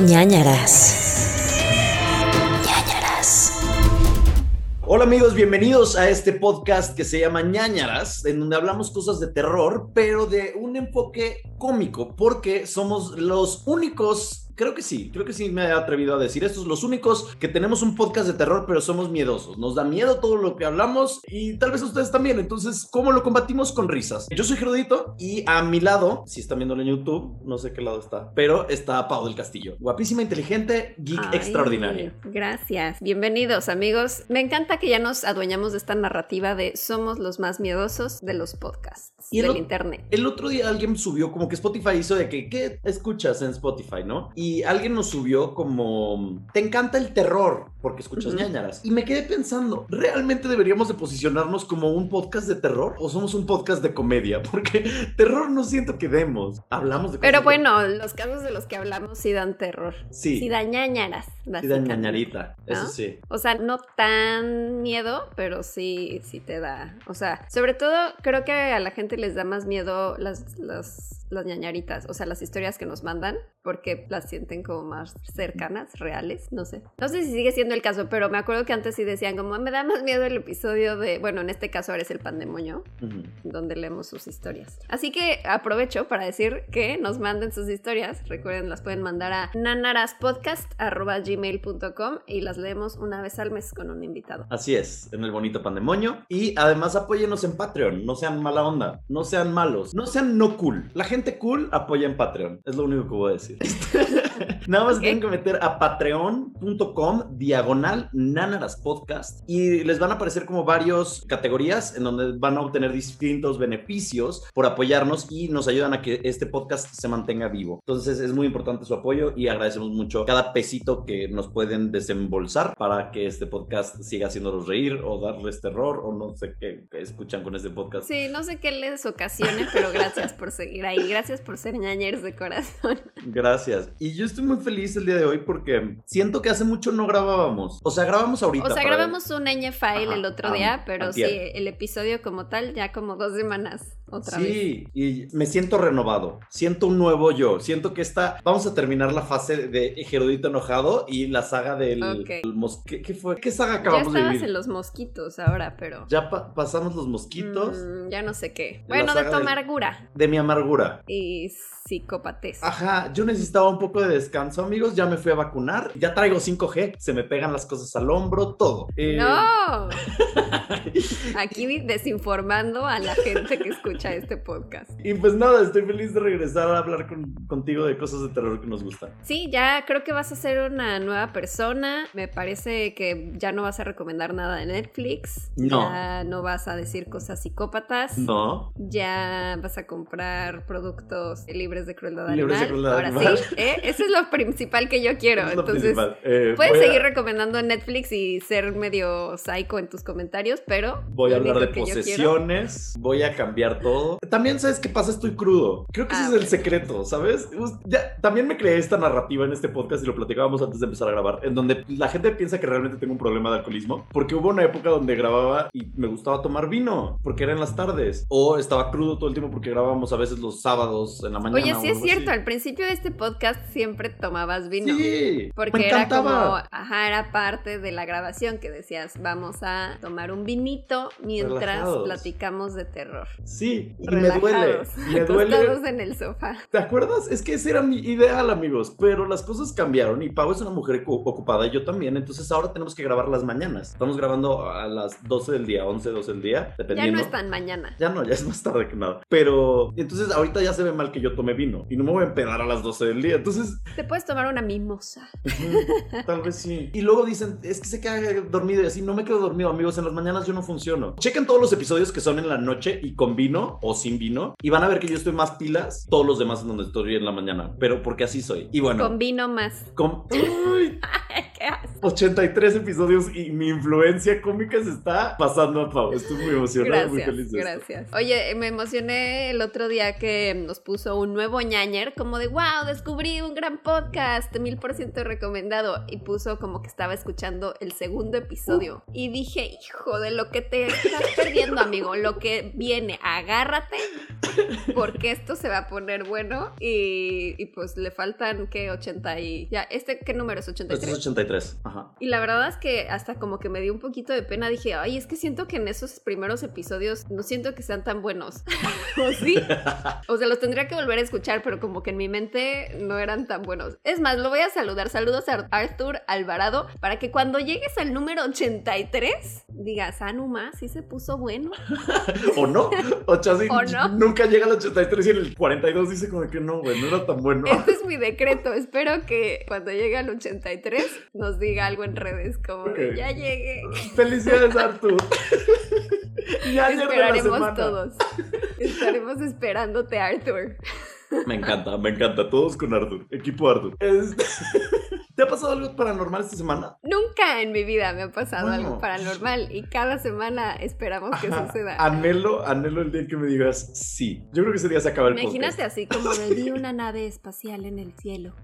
ñañaras. ñañaras. Hola amigos, bienvenidos a este podcast que se llama ñañaras, en donde hablamos cosas de terror, pero de un enfoque cómico, porque somos los únicos Creo que sí, creo que sí me he atrevido a decir estos los únicos que tenemos un podcast de terror, pero somos miedosos. Nos da miedo todo lo que hablamos y tal vez ustedes también. Entonces, ¿cómo lo combatimos con risas? Yo soy Gerudito y a mi lado, si están viendo en YouTube, no sé qué lado está, pero está Pau del Castillo. Guapísima, inteligente, geek Ay, extraordinaria. Gracias. Bienvenidos, amigos. Me encanta que ya nos adueñamos de esta narrativa de somos los más miedosos de los podcasts Y el del internet. El otro día alguien subió como que Spotify hizo de que, ¿qué escuchas en Spotify, no? Y alguien nos subió como, te encanta el terror porque escuchas Ujú. ñañaras. Y me quedé pensando, ¿realmente deberíamos de posicionarnos como un podcast de terror o somos un podcast de comedia? Porque terror no siento que demos. Hablamos de Pero de- bueno, los casos de los que hablamos sí dan terror. Sí, Sí dan ñañaras. sí da básicamente. ñañarita, eso ¿no? sí. O sea, no tan miedo, pero sí, sí te da. O sea, sobre todo creo que a la gente les da más miedo las, las, las ñañaritas, o sea, las historias que nos mandan, porque las sienten como más cercanas, reales, no sé. No sé si sigue siendo el caso, pero me acuerdo que antes sí decían como, me da más miedo el episodio de, bueno, en este caso ahora es el pandemonio, donde leemos sus historias. Así que aprovecho para decir que nos manden sus historias. Recuerden, las pueden mandar a nanaraspodcast.gmail.com y las leemos una vez al mes con un invitado. Así es, en el bonito pandemonio. Y además apóyenos en Patreon. No sean mala onda, no sean malos, no sean no cool. La gente cool apoya en Patreon. Es lo único que voy a decir. Nada más Ok. tienen que meter a patreon.com diagonal nanaras podcast y les van a aparecer como varios categorías en donde van a obtener distintos beneficios por apoyarnos y nos ayudan a que este podcast se mantenga vivo. Entonces es muy importante su apoyo y agradecemos mucho cada pesito que nos pueden desembolsar para que este podcast siga haciéndolos reír o darles terror o no sé qué, qué escuchan con este podcast. Sí, no sé qué les ocasione, pero gracias por seguir ahí. Gracias por ser ñañeros de corazón. Gracias. Y yo estoy muy feliz el día de hoy porque siento que hace mucho no grabábamos. O sea, grabamos ahorita. O sea, grabamos un ñ file Ajá, el otro día, pero antier. sí, el episodio como tal ya como dos semanas otra vez. Sí, y me siento renovado. Siento un nuevo yo. Siento que esta. Vamos a terminar la fase de Gerudito enojado y la saga del. Ok. el mos- ¿Qué, qué fue? ¿Qué saga Ya acabamos de estabas vivir? en los mosquitos ahora, pero... Ya pa- pasamos los mosquitos Mm, ya no sé qué. Bueno, de tu del- amargura de mi amargura. y psicopatez. Ajá, yo necesitaba un poco de descanso, amigos. Ya me fui a vacunar. Ya traigo 5G. Se me pegan las cosas al hombro, todo. Eh, ¡No! Aquí desinformando a la gente que escucha este podcast. Y pues nada, estoy feliz de regresar a hablar con- contigo de cosas de terror que nos gustan. Sí, ya creo que vas a ser una nueva persona. Me parece que ya no vas a recomendar nada de Netflix. No. Ya no vas a decir cosas psicópatas. No. Ya vas a comprar productos libres de crueldad Libres de crueldad Ahora animal. sí, ¿eh? eso es lo principal que yo quiero. Es lo Entonces. Eh, puedes voy a- seguir recomendando Netflix y ser medio psycho en tus comentarios, pero Voy a hablar de posesiones, voy a cambiar todo. También sabes qué pasa, estoy crudo. Creo que Ah, ese es el secreto, ¿sabes? Ya, también me creé esta narrativa en este podcast y lo platicábamos antes de empezar a grabar, en donde la gente piensa que realmente tengo un problema de alcoholismo, porque hubo una época donde grababa y me gustaba tomar vino, porque era en las tardes, o estaba crudo todo el tiempo porque grabábamos a veces los sábados en la mañana. Oye, sí es cierto, así. al principio de este podcast siempre tomabas vino. Sí, Porque me era como, ajá, era parte de la grabación que decías, vamos a tomar un vinito mientras Relajados. platicamos de terror. Sí, y me duele. Me duele. en el sofá. ¿Te acuerdas? Es que ese era mi ideal, amigos. Pero las cosas cambiaron y Pau es una mujer cu- ocupada y yo también. Entonces ahora tenemos que grabar las mañanas. Estamos grabando a las 12 del día, 11, 12 del día, Ya dependiendo. no es tan mañana. Ya no, ya es más tarde que nada. Pero entonces ahorita ya se ve mal que yo tome vino y no me voy a empedar a las 12 del día. Entonces, Te puedes tomar una mimosa. tal vez sí. Y luego dicen, es que se queda dormido y así. No me quedo dormido, amigos. En las mañanas yo no funciono. Chequen todos los episodios que son en la noche y con vino o sin vino. Y van a ver que yo estoy más pilas. Todos los demás en donde estoy en la mañana. Pero porque así soy. Y bueno. Con vino más. con-. 83 episodios y mi influencia cómica se está pasando a Pau. Estoy muy emocionado, muy feliz de esto. gracias. Oye, me emocioné el otro día que nos puso un nuevo ñañer, como de wow, descubrí un gran podcast, mil por ciento recomendado. Y puso como que estaba escuchando el segundo episodio. Y dije, hijo de lo que te estás perdiendo, amigo, lo que viene, agárrate, porque esto se va a poner bueno. Y, y pues le faltan, ¿qué? 80 y. Ya, ¿este qué número es? Este 83. es 83. Ajá. Y la verdad es que hasta como que me dio un poquito de pena. Dije, ay, es que siento que en esos primeros episodios no siento que sean tan buenos. ¿O sí? O sea, los tendría que volver a escuchar, pero como que en mi mente no eran tan buenos. Es más, lo voy a saludar. Saludos a Arthur Alvarado para que cuando llegues al número 83 digas, ah, no más, sí se puso bueno. ¿O no? O sea, sí, ¿O no? nunca llega al 83 y en el 42 dice como que no, güey, no era tan bueno. Este es mi decreto. Espero que cuando llegue al 83 nos diga algo en redes como, de, Ok. ya llegué. Felicidades, Artur. Ya ayer de la Esperaremos todos. Estaremos esperándote, Arthur. Me encanta, me encanta. Todos con Artur. Equipo Artur. Este- ¿Te ha pasado algo paranormal esta semana? Nunca en mi vida me ha pasado Bueno. algo paranormal y cada semana esperamos que Ajá. suceda. Anhelo, anhelo el día que me digas sí. Yo creo que ese día se acaba el Imagínate podcast. así como vi una nave espacial en el cielo.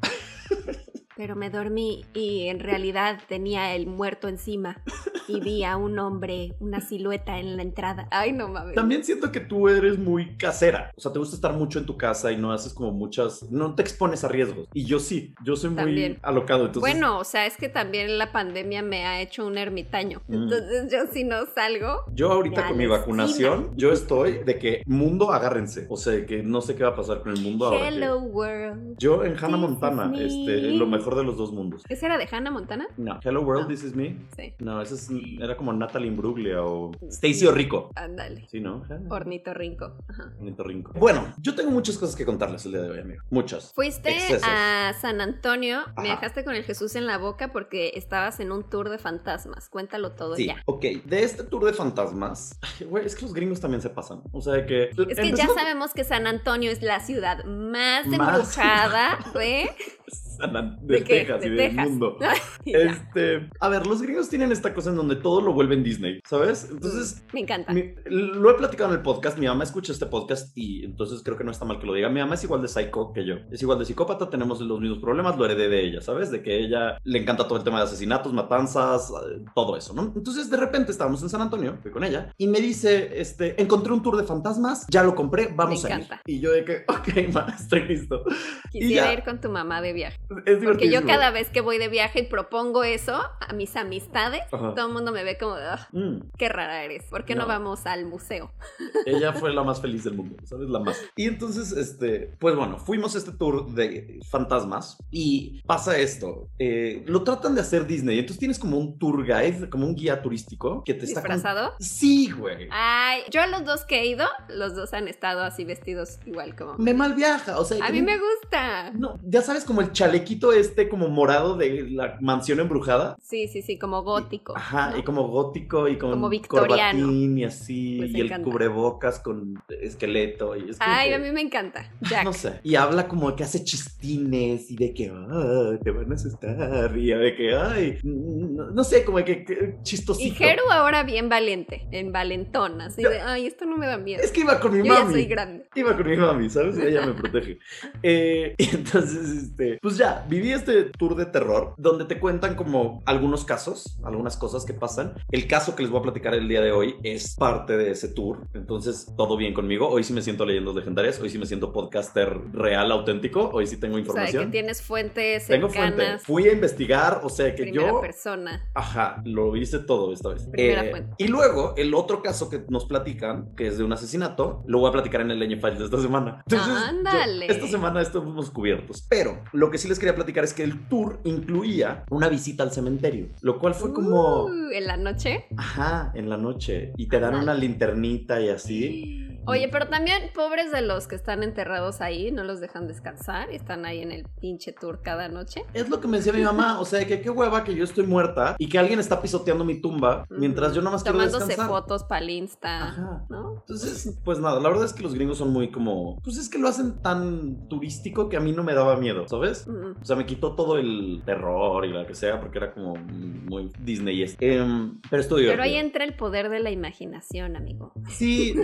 Pero me dormí y en realidad tenía el muerto encima y vi a un hombre, una silueta en la entrada. Ay, no mames. También siento que tú eres muy casera. O sea, te gusta estar mucho en tu casa y no haces como muchas. No te expones a riesgos. Y yo sí. Yo soy muy También. alocado. Entonces, Bueno, o sea, es que también la pandemia me ha hecho un ermitaño. Mm. Entonces yo si no salgo, Yo ahorita con mi vacunación, yo estoy de que mundo agárrense. O sea, que no sé qué va a pasar con el mundo ahora. que- hello world. Yo en Hannah Montana, este, lo mejor de los dos mundos. ¿Esa era de Hannah Montana? No, Hello World, No. This Is Me. Sí, No, esa es, era como Natalie Imbruglia o Stacy Rico. ándale. Sí, ¿no? Hornito Rinco. Ajá. Ornitorrinco. Bueno, yo tengo muchas cosas que contarles el día de hoy, amigo. Muchas. Fuiste Excesos. a San Antonio, me Ajá. dejaste con el Jesús en la boca porque estabas en un tour de fantasmas. Cuéntalo todo Sí, ya. ok. De este tour de fantasmas, ay, güey, es que los gringos también se pasan. O sea, de que. Es que ya sabemos que San Antonio es la ciudad más Más. embrujada de, De, ¿de? Texas De y del mundo. Este, a ver, los gringos tienen esta cosa en donde todo lo vuelven Disney, ¿sabes? Entonces, Me encanta. mi- lo he platicado en el podcast, mi mamá escucha este podcast y entonces creo que no está mal que lo diga. Mi mamá es igual de psycho que yo, es igual de psicópata, tenemos los mismos problemas, lo heredé de ella, ¿sabes? De que ella le encanta todo el tema de asesinatos, matanzas, eh, todo eso, ¿no? Entonces, de repente estábamos en San Antonio, fui con ella, y me dice, este, encontré un tour de fantasmas, ya lo compré, vamos Me a ir. Y yo de que, ok, ma, estoy listo. Quisiera ya. ir con tu mamá de viaje. Es Porque yo cada vez que voy de viaje y propongo eso a mis amistades, Ajá. todo el mundo me ve como, "Ugh, Mm. qué rara eres. ¿Por qué no, No. vamos al museo? Ella fue la más feliz del mundo, ¿sabes? La más. Y entonces, este, pues bueno, fuimos a este tour de fantasmas y pasa esto. eh, lo tratan de hacer Disney. Entonces tienes como un tour guide, como un guía turístico que te está. con- ¿Disfrazado? Sí, güey. Ay, yo a los dos que he ido, los dos han estado así vestidos igual como... Me mal viaja, o sea. A mí me gusta. No, ya sabes, como el chalequito este, como morado de la mansión embrujada. Sí, sí, sí, como gótico. Ajá, ¿no? y como gótico y con Como victoriano. corbatín y así, Pues y el encanta. cubrebocas con esqueleto. Y es Ay, que- a mí me encanta. Jack. No sé. Y habla como que hace chistines y de que "Ah, te van a asustar. Y de que, ay, no, no sé, como que, que chistosito. Y Heru ahora bien valiente, en valentón, así de, ay, esto no me da miedo. Es que iba con mi Yo ya mami. soy grande. Iba con mi mami, ¿sabes? Ella me protege. Eh, y entonces, este, pues ya, viví este tour de terror donde te cuentan como algunos casos, algunas cosas que pasan. El caso que les voy a platicar el día de hoy es parte de ese tour. Entonces, todo bien conmigo. Hoy sí me siento leyendas legendarias. Hoy sí me siento podcaster real, auténtico. Hoy sí tengo O sea, información. que tienes fuentes Tengo fuente. Fui a investigar, o sea que primera yo. persona. Ajá, lo hice todo esta vez. Eh, Primera fuente. Y luego, el otro caso que nos platican, que es de un asesinato, lo voy a platicar en el Leñe Files de esta semana. yo- Ándale. esta semana estamos cubiertos. Pero lo que sí les quería platicar es que el tour incluía una visita al cementerio, lo cual fue como. Uh, en la noche. Ajá, en la noche. Y te dan una linternita y así. Oye, pero también pobres de los que están enterrados ahí, no los dejan descansar y están ahí en el pinche tour cada noche. Es lo que me decía mi mamá, o sea, que qué hueva que yo estoy muerta y que alguien está pisoteando mi tumba mientras yo nada más quiero Tomándose descansar. fotos para el Insta, Ajá. ¿no? Entonces, pues nada, la verdad es que los gringos son muy como, pues es que lo hacen tan turístico que a mí no me daba miedo, ¿sabes? Mm. O sea, me quitó todo el terror y lo que sea, porque era como muy Disney. Em, pero estuvo Pero ahí entra el poder de la imaginación, amigo. Sí,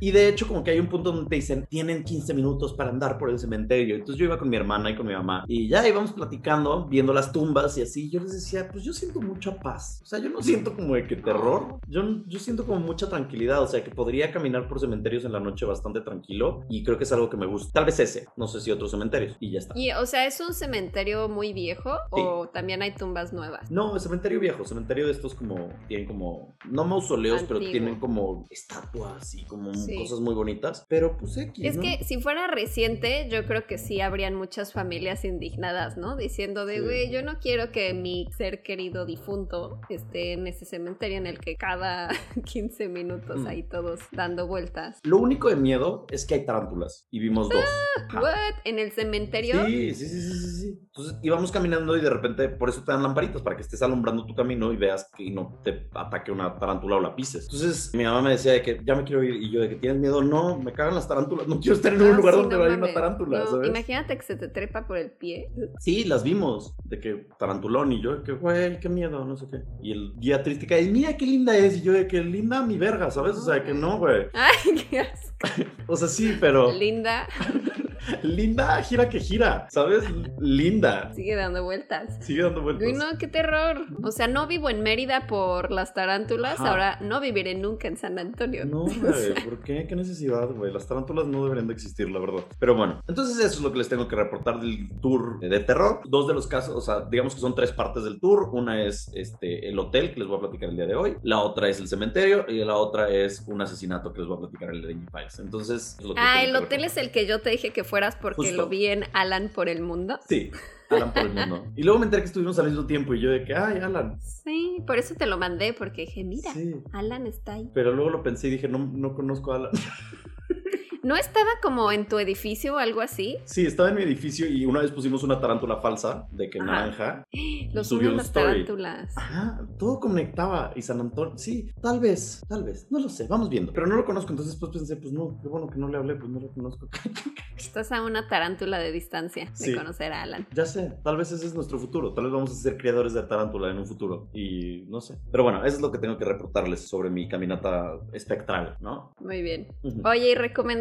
y de hecho como que hay un punto donde te dicen, tienen 15 minutos para andar por el cementerio. Entonces yo iba con mi hermana y con mi mamá y ya íbamos platicando, viendo las tumbas y así. Yo les decía, pues yo siento mucha paz. O sea, yo no siento como de que terror. Yo, yo siento como mucha tranquilidad. O sea, que podría caminar por cementerios en la noche bastante tranquilo y creo que es algo que me gusta. Tal vez ese, no sé si otros cementerios y ya está. Y, o sea, ¿es un cementerio muy viejo Sí. o también hay tumbas nuevas? No, es cementerio viejo, cementerio de estos como, tienen como, no mausoleos, pero tienen como estatuas y como Sí. cosas muy bonitas. Pero pues X, Es ¿no? que si fuera reciente, yo creo que sí habrían muchas familias indignadas, ¿no? Diciendo de, Sí. güey, yo no quiero que mi ser querido difunto esté en ese cementerio en el que cada 15 minutos Mm. hay todos dando vueltas. Lo único de miedo es que hay tarántulas y vimos dos. Ajá. ¿What? ¿En el cementerio? Sí, sí, sí, sí, sí, sí. Entonces íbamos caminando y de repente, por eso te dan lamparitas, para que estés alumbrando tu camino y veas que no te ataque una tarántula o la pises. Entonces mi mamá me decía de que ya me quiero ir y yo de que tienes miedo, no, me cagan las tarántulas, no quiero estar en un Ah, lugar sí, donde no hay una mames. tarántula, No, ¿sabes? Imagínate que se te trepa por el pie. Sí, las vimos, de que tarantulón y yo de que, güey, qué miedo, no sé qué. Y el guía turística, y mira qué linda es, y yo de que linda mi verga, ¿sabes? O sea, que no, güey. Ay, qué asco. O sea, sí, pero Linda linda gira que gira, ¿sabes? Linda. sigue dando vueltas. Sigue dando vueltas. Uy, no, qué terror. O sea, no vivo en Mérida por las tarántulas, Ajá. ahora no viviré nunca en San Antonio. No, güey, ¿por qué? ¿Qué necesidad, güey? Las tarántulas no deberían de existir, la verdad. Pero bueno, entonces eso es lo que les tengo que reportar del tour de terror. Dos de los casos, o sea, digamos que son tres partes del tour. Una es este, el hotel, que les voy a platicar el día de hoy. La otra es el cementerio. Y la otra es un asesinato que les voy a platicar el de Files. Entonces, es lo que les Ah, el hotel es el que yo te dije que fueras porque Justo. lo vi en Alan por el mundo. Sí, Alan por el mundo. Y luego me enteré que estuvimos al mismo tiempo y yo de que, ay, Alan. Sí, por eso te lo mandé, porque dije, mira, Sí. Alan está ahí. Pero luego lo pensé y dije, no, no conozco a Alan. ¿No estaba como en tu edificio o algo así? Sí, estaba en mi edificio y una vez pusimos una tarántula falsa de que Ajá. naranja. Los subió las story. tarántulas. Ajá, todo conectaba. Y San Antonio, sí, tal vez, tal vez, no lo sé, vamos viendo. Pero no lo conozco, entonces pues pensé, pues no, qué bueno que no le hablé, pues no lo conozco. Estás a una tarántula de distancia de Sí. conocer a Alan. ya sé, tal vez ese es nuestro futuro, tal vez vamos a ser creadores de tarántula en un futuro. Y no sé. Pero bueno, eso es lo que tengo que reportarles sobre mi caminata espectral, ¿no? Muy bien. Oye, ¿y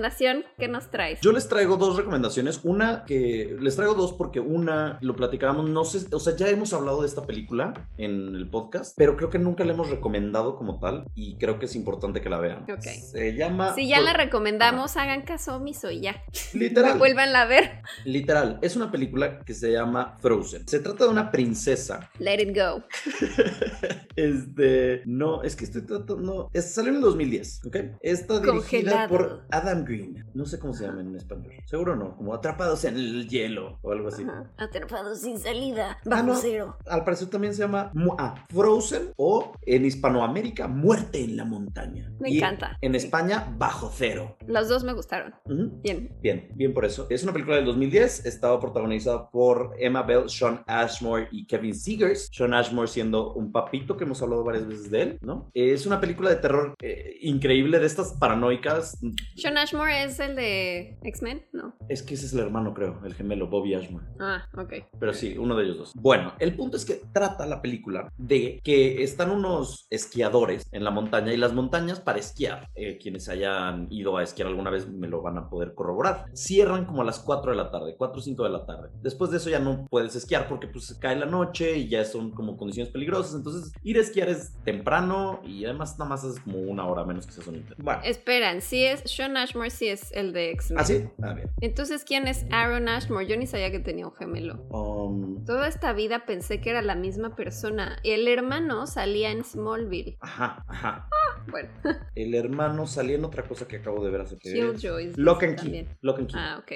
recomendación? ¿Qué nos traes? Yo les traigo dos recomendaciones. Una que les traigo dos porque una lo platicábamos, no sé, o sea, ya hemos hablado de esta película en el podcast, pero creo que nunca la hemos recomendado como tal y creo que es importante que la vean. Ok. Se llama. Si ya la recomendamos, hagan caso omiso y ya. Literal. Vuelvan a ver. Literal. Es una película que se llama Frozen. Se trata de una princesa. Let it go. Este. No, es que estoy tratando. No, es- salió en el 2010, ¿ok? Está dirigida Congelado. por Adam Green. No sé cómo se llama en español. Seguro no, como atrapados en el hielo o algo así. Ajá. Atrapados sin salida. Ah, Bajo no. cero. Al parecer también se llama ah, Frozen o en Hispanoamérica Muerte en la montaña. Me Y encanta. En. España Bajo Cero. Los dos me gustaron. Bien. Bien, bien por eso. Es una película del 2010, estaba protagonizada por Emma Bell, Sean Ashmore y Kevin Seegers. Sean Ashmore siendo un papito que hemos hablado varias veces de él, ¿no? Es una película de terror eh, increíble, de estas paranoicas. Sean Ashmore es el de X-Men, ¿no? Es que ese es el hermano, creo, el gemelo, Bobby Ashmore. Ah, ok. Pero sí, uno de ellos dos. Bueno, el punto es que trata la película de que están unos esquiadores en la montaña y las montañas para esquiar, eh, quienes hayan ido a esquiar alguna vez me lo van a poder corroborar. Cierran como a las 4 de la tarde, 4 o 5 de la tarde. Después de eso ya no puedes esquiar porque pues cae la noche y ya son como condiciones peligrosas. Entonces ir a esquiar es temprano y además nada más es como una hora menos que se son Bueno. Esperan, sí es. Sean Ashmore sí es el de X-Men. ¿Ah, sí? Ah, bien. Entonces, ¿quién es Aaron Ashmore? Yo ni sabía que tenía un gemelo. Um, Toda esta vida pensé que era la misma persona. El hermano salía en Smallville. ajá, ajá. Bueno, El hermano salía en otra cosa que acabo de ver hace que Killjoy. Lock and Key. también. Lock and Key. Ah, ok.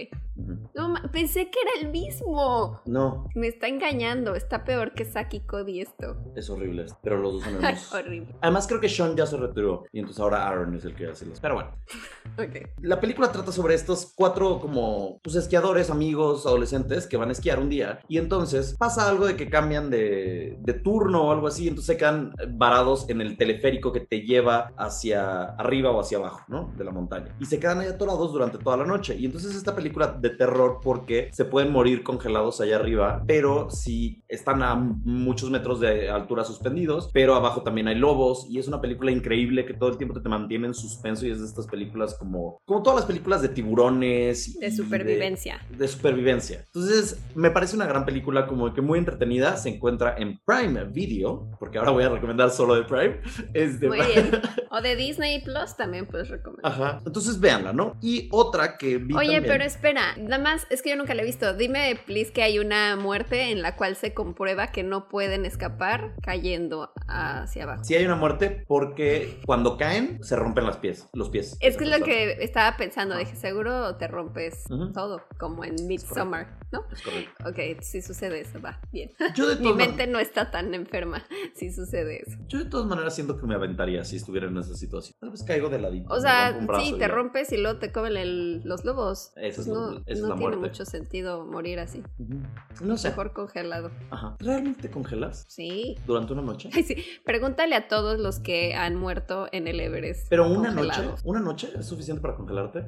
No, pensé que era el mismo. No, Me está engañando. Está peor que Saki Cody esto. es horrible, pero los dos son hermosos. horrible. Además creo que Sean ya se retiró y entonces ahora Aaron es el que hace los. Pero bueno, Ok. La película trata sobre estos cuatro como pues esquiadores, amigos, adolescentes que van a esquiar un día y entonces pasa algo de que cambian de, turno o algo así, entonces se quedan varados en el teleférico que te lleva hacia arriba o hacia abajo, ¿no? De la montaña. Y se quedan ahí atorados durante toda la noche. Y entonces esta película de terror porque se pueden morir congelados allá arriba, pero si están a muchos metros de altura suspendidos, pero abajo también hay lobos y es una película increíble que todo el tiempo te mantiene en suspenso y es de estas películas como todas las películas de tiburones De supervivencia. de supervivencia. Entonces, me parece una gran película como que muy entretenida. Se encuentra en Prime Video, porque ahora voy a recomendar solo de Prime. Es de Muy bien. O de Disney Plus también puedes recomendar. Ajá. Entonces, véanla, ¿no? Y otra que vi Oye, también- pero espera, nada más, es que yo nunca la he visto. Dime, please, que hay una muerte en la cual se comprueba que no pueden escapar cayendo hacia abajo. Sí hay una muerte porque cuando caen se rompen las pies, los pies. Es que es lo que estaba pensando, dije, seguro te rompes todo, como en Midsommar, ¿no? Es correcto. Ok, si sucede eso, va, bien. Yo de, Mi mente no está tan enferma si sucede eso. yo de todas maneras siento que me aventaría si estuviera en esa situación. Tal vez caigo de ladito. O sea, sí, te ya. rompes y luego te comen el- los lobos. Esa es Pues no es no la tiene muerte. mucho sentido morir así. No sé. Mejor congelado. Ajá. ¿Realmente te congelas Sí. durante una noche? Sí. Pregúntale a todos los que han muerto en el Everest. Pero una noche, una noche es suficiente para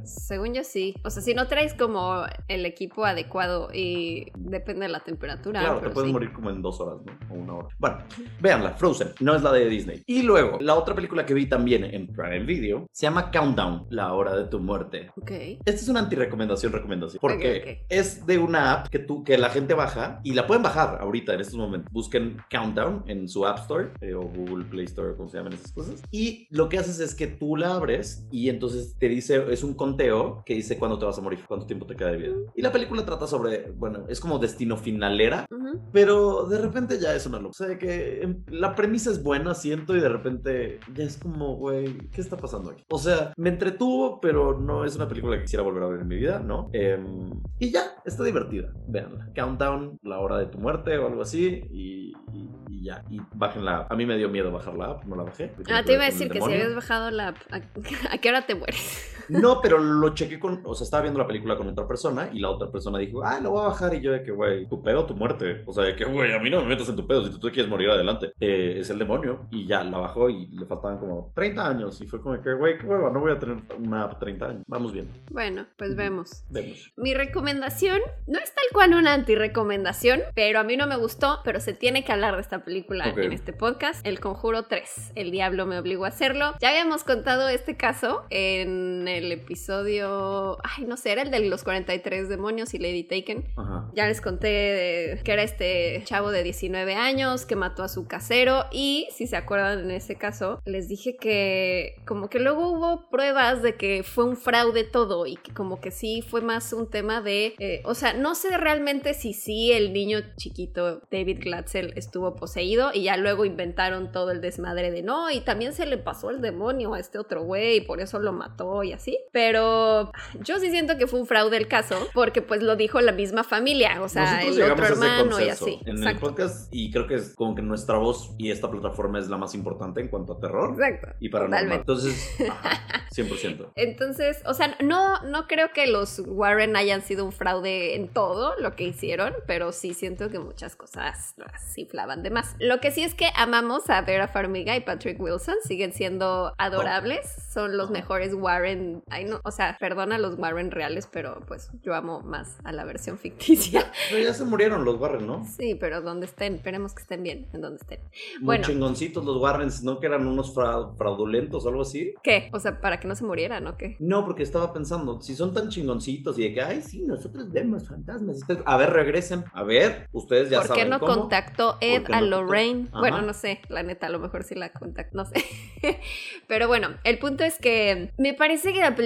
Según yo sí. O sea, si no traes como el equipo adecuado y depende de la temperatura. Claro, te puedes sí. morir como en dos horas, ¿no? O una hora. Bueno, véanla, Frozen, no es la de Disney. Y luego, la otra película que vi también en Prime Video se llama Countdown, la hora de tu muerte. Ok. Esta es una antirecomendación, recomendación. Porque Ok, ok. es de una app que, tú, que la gente baja y la pueden bajar ahorita en estos momentos. Busquen Countdown en su App Store eh, o Google Play Store, como se llaman esas cosas. Y lo que haces es que tú la abres y entonces te dice, es un conteo que dice cuándo te vas a morir, cuánto tiempo te queda de vida. Y la película trata sobre, bueno, es como destino finalera. Pero de repente ya es una locura. O sea, que em, la premisa es buena, siento, y de repente ya es como, güey, ¿qué está pasando aquí? O sea, me entretuvo, pero no es una película que quisiera volver a ver en mi vida, ¿no? Em, y ya, está divertida. Véanla. Countdown, la hora de tu muerte o algo así, y, y- y ya. Y bájenla. A mí me dio miedo bajar la app, no la bajé. Ah, te iba a decir que si habías bajado la app, ¿a, a qué hora te mueres? No, pero lo chequé con, o sea, estaba viendo la película con otra persona y la otra persona dijo, ah, lo voy a bajar y yo de que, güey, tu pedo, tu muerte. O sea, de que, güey, a mí no me metas en tu pedo, si tú te quieres morir adelante. Eh, es el demonio. Y ya, la bajó y le faltaban como 30 años y fue como que, güey, qué hueva, no voy a tener una app 30 años. Vamos viendo, Bueno, pues vemos. vemos. Mi recomendación no es tal cual una anti-recomendación, pero a mí no me gustó, pero se tiene que hablar de esta película en este podcast, El Conjuro 3. El diablo me obligó a hacerlo. Ya habíamos contado este caso en el episodio, ay, no sé, era el de los 43 demonios y Lady Taken. Ajá. Ya les conté de- que era este chavo de 19 años que mató a su casero y si se acuerdan en ese caso, les dije que como que luego hubo pruebas de que fue un fraude todo y que como que sí fue más un tema de, eh, o sea, no sé realmente si sí el niño chiquito David Glatzel estuvo poseído y ya luego inventaron todo el desmadre de no y también se le pasó el demonio a este otro güey y por eso lo mató y así, pero yo sí siento que fue un fraude el caso porque pues lo dijo la misma familia, o sea, Nosotros el otro hermano y así. en el podcast y creo que es como que nuestra voz y esta plataforma es la más importante en cuanto a terror Exacto. y. Totalmente. Entonces, ajá, 100%. Entonces, o sea, no, no creo que los Warren hayan sido un fraude en todo lo que hicieron, pero sí siento que muchas cosas las inflaban de más. Lo que sí es que amamos a Vera Farmiga y Patrick Wilson, siguen siendo adorables, son los mejores Warren, ay no, o sea, perdona a los Warren reales, pero pues yo amo más a la versión ficticia. Pero ya se murieron los Warren, ¿no? Sí, pero donde estén, esperemos que estén bien, en donde estén. Muy Bueno. chingoncitos los Warrens, ¿no? Que eran unos fra- fraudulentos o algo así. ¿Qué? O sea, para que no se murieran, ¿o qué? No, porque estaba pensando, si son tan chingoncitos y de que, ay, sí, nosotros vemos fantasmas. A ver, regresen. A ver, ustedes ya ¿Por qué saben no cómo. contactó Ed ¿Por qué a no Lorraine? Bueno, no sé, la neta, a lo mejor sí la contactó, no sé. Pero bueno, el punto es que me parece que la película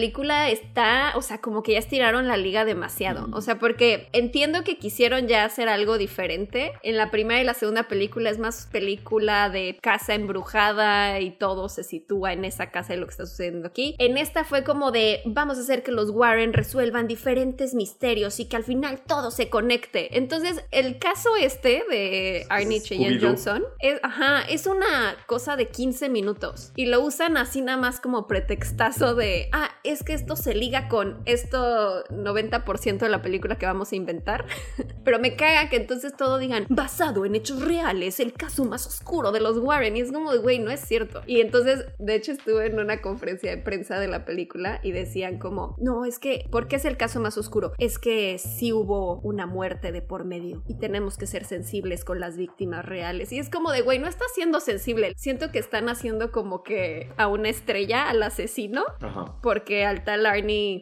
está, o sea, como que ya estiraron la liga demasiado. O sea, porque entiendo que quisieron ya hacer algo diferente. En la primera y la segunda película es más película de casa embrujada y todo se sitúa en esa casa y lo que está sucediendo aquí. En esta fue como de vamos a hacer que los Warren resuelvan diferentes misterios y que al final todo se conecte. Entonces, el caso este de Arnie Cheyenne. Johnson es, ajá, es una cosa de 15 minutos y lo usan así nada más como pretextazo de, ah, es que esto se liga con esto 90% de la película que vamos a inventar. Pero me caga que entonces todo digan, basado en hechos reales, el caso más oscuro de los Warren. Y es como, de, güey, no es cierto. Y entonces, de hecho, estuve en una conferencia de prensa de la película y decían como, no, es que, ¿por qué es el caso más oscuro? Es que sí hubo una muerte de por medio y tenemos que ser sensibles con las víctimas reales. Y es como de, güey, no estás siendo sensible. Siento que están haciendo como que a una estrella, al asesino, Ajá. Al tal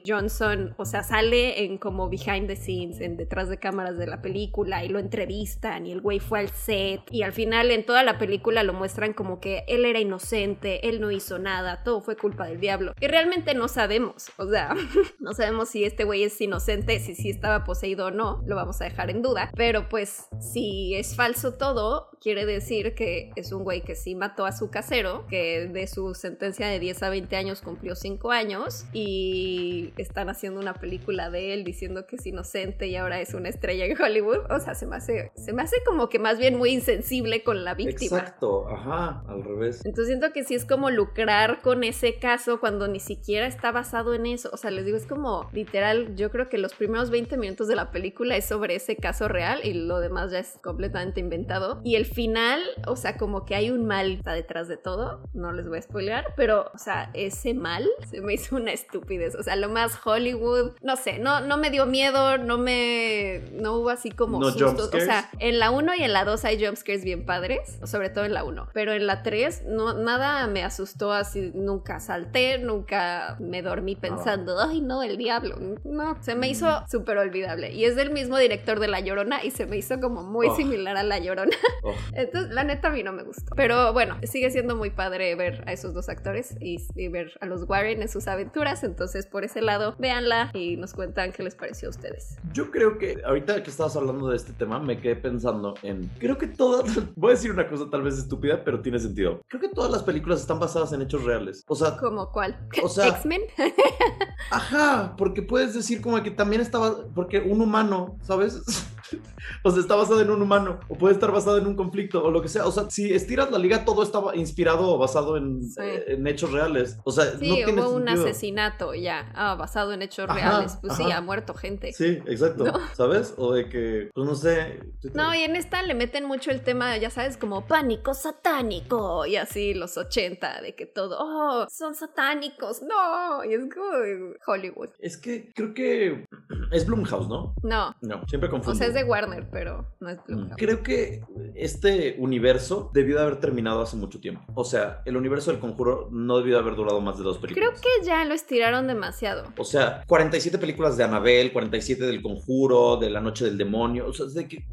Johnson, o sea, sale en como behind the scenes, en detrás de cámaras de la película y lo entrevistan y el güey fue al set y al final en toda la película lo muestran como que él era inocente, él no hizo nada, todo fue culpa del diablo. Y realmente no sabemos, o sea, no sabemos si este güey es inocente, si sí estaba poseído o no, lo vamos a dejar en duda, pero pues si es falso todo, quiere decir que es un güey que sí mató a su casero, que de su sentencia de 10 a 20 años cumplió 5 años y están haciendo una película de él diciendo que es inocente y ahora es una estrella en Hollywood. O sea, se me hace, se me hace como que más bien muy insensible con la víctima. Exacto, ajá, al revés. Entonces siento que sí es como lucrar con ese caso cuando ni siquiera está basado en eso. O sea, les digo, es como literal, yo creo que los primeros 20 minutos de la película es sobre ese caso real y lo demás ya es completamente inventado. Y el final, o sea, como que hay un mal está detrás de todo, no les voy a spoilear, pero, o sea, ese mal se me hizo una estupidez. O sea, lo más Hollywood, no sé, no, no me dio miedo, no me, no hubo así como No sustos. O sea, en la 1 y en la 2 hay jumpscares bien padres, sobre todo en la 1. Pero en la 3 no, nada me asustó así, nunca salté, nunca me dormí pensando, ay no, el diablo. No, se me hizo súper olvidable. Y es del mismo director de La Llorona y se me hizo como muy Oh. similar a La Llorona. Oh, Entonces, la neta a mí no me gustó. Pero bueno, sigue siendo muy padre ver a esos dos actores y, y ver a los Warren en sus aventuras. Entonces, por ese lado, véanla y nos cuentan qué les pareció a ustedes. Yo creo que ahorita que estabas hablando de este tema, me quedé pensando en. Creo que todas. Voy a decir una cosa tal vez estúpida, pero tiene sentido. Creo que todas las películas están basadas en hechos reales. O sea, ¿Como cuál? O sea- ¿X-Men? ajá, porque puedes decir como que también estaba. Porque un humano, ¿sabes? o sea, está basado en un humano, o puede estar basado en un conflicto, o lo que sea. O sea, si estiras la liga, todo estaba inspirado o basado en, Sí. eh, en hechos reales. O sea, Sí, no tiene hubo un asesinato ya, ah, basado en hechos Ajá, reales. Pues sí, ha muerto gente. Sí, exacto. ¿No? ¿Sabes? O de que, pues no sé. No, y en esta le meten mucho el tema, ya sabes, como pánico satánico y así los 80, de que todo, oh, son satánicos, no, y es como de Hollywood. Es que creo que es Blumhouse, ¿no? No, No, siempre confundo. o sea, es de Warner, pero no es Mm. Blumhouse. Creo que este universo debió de haber terminado hace mucho tiempo. O sea, el universo del conjuro no debió de haber durado más de dos Creo películas. que ya lo estiraron demasiado. O sea, 47 películas de Annabelle, 47 del conjuro, de la noche del demonio. O sea, es de que.